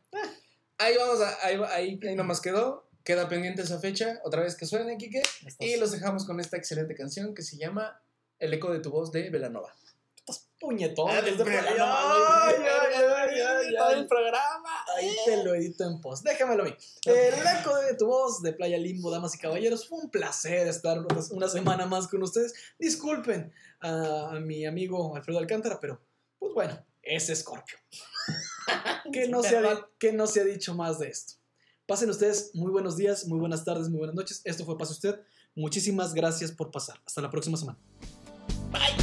ahí vamos, a, ahí, ahí, ahí nomás quedó. Queda pendiente esa fecha, otra vez que suene, Kike. Y los dejamos con esta excelente canción que se llama El eco de tu voz de Velanova. estás puñetón. Ah, desde ay, programa, ay, ay, ay, ay. el programa. Ahí te lo edito en post. Déjamelo a mí. El eco de tu voz de Playa Limbo, damas y caballeros. Fue un placer estar una semana más con ustedes. Disculpen a, a mi amigo Alfredo Alcántara, pero pues bueno, es Scorpio. que, no se ha, que no se ha dicho más de esto. Pasen ustedes muy buenos días, muy buenas tardes, muy buenas noches. Esto fue Pase Usted. Muchísimas gracias por pasar. Hasta la próxima semana. Vuelve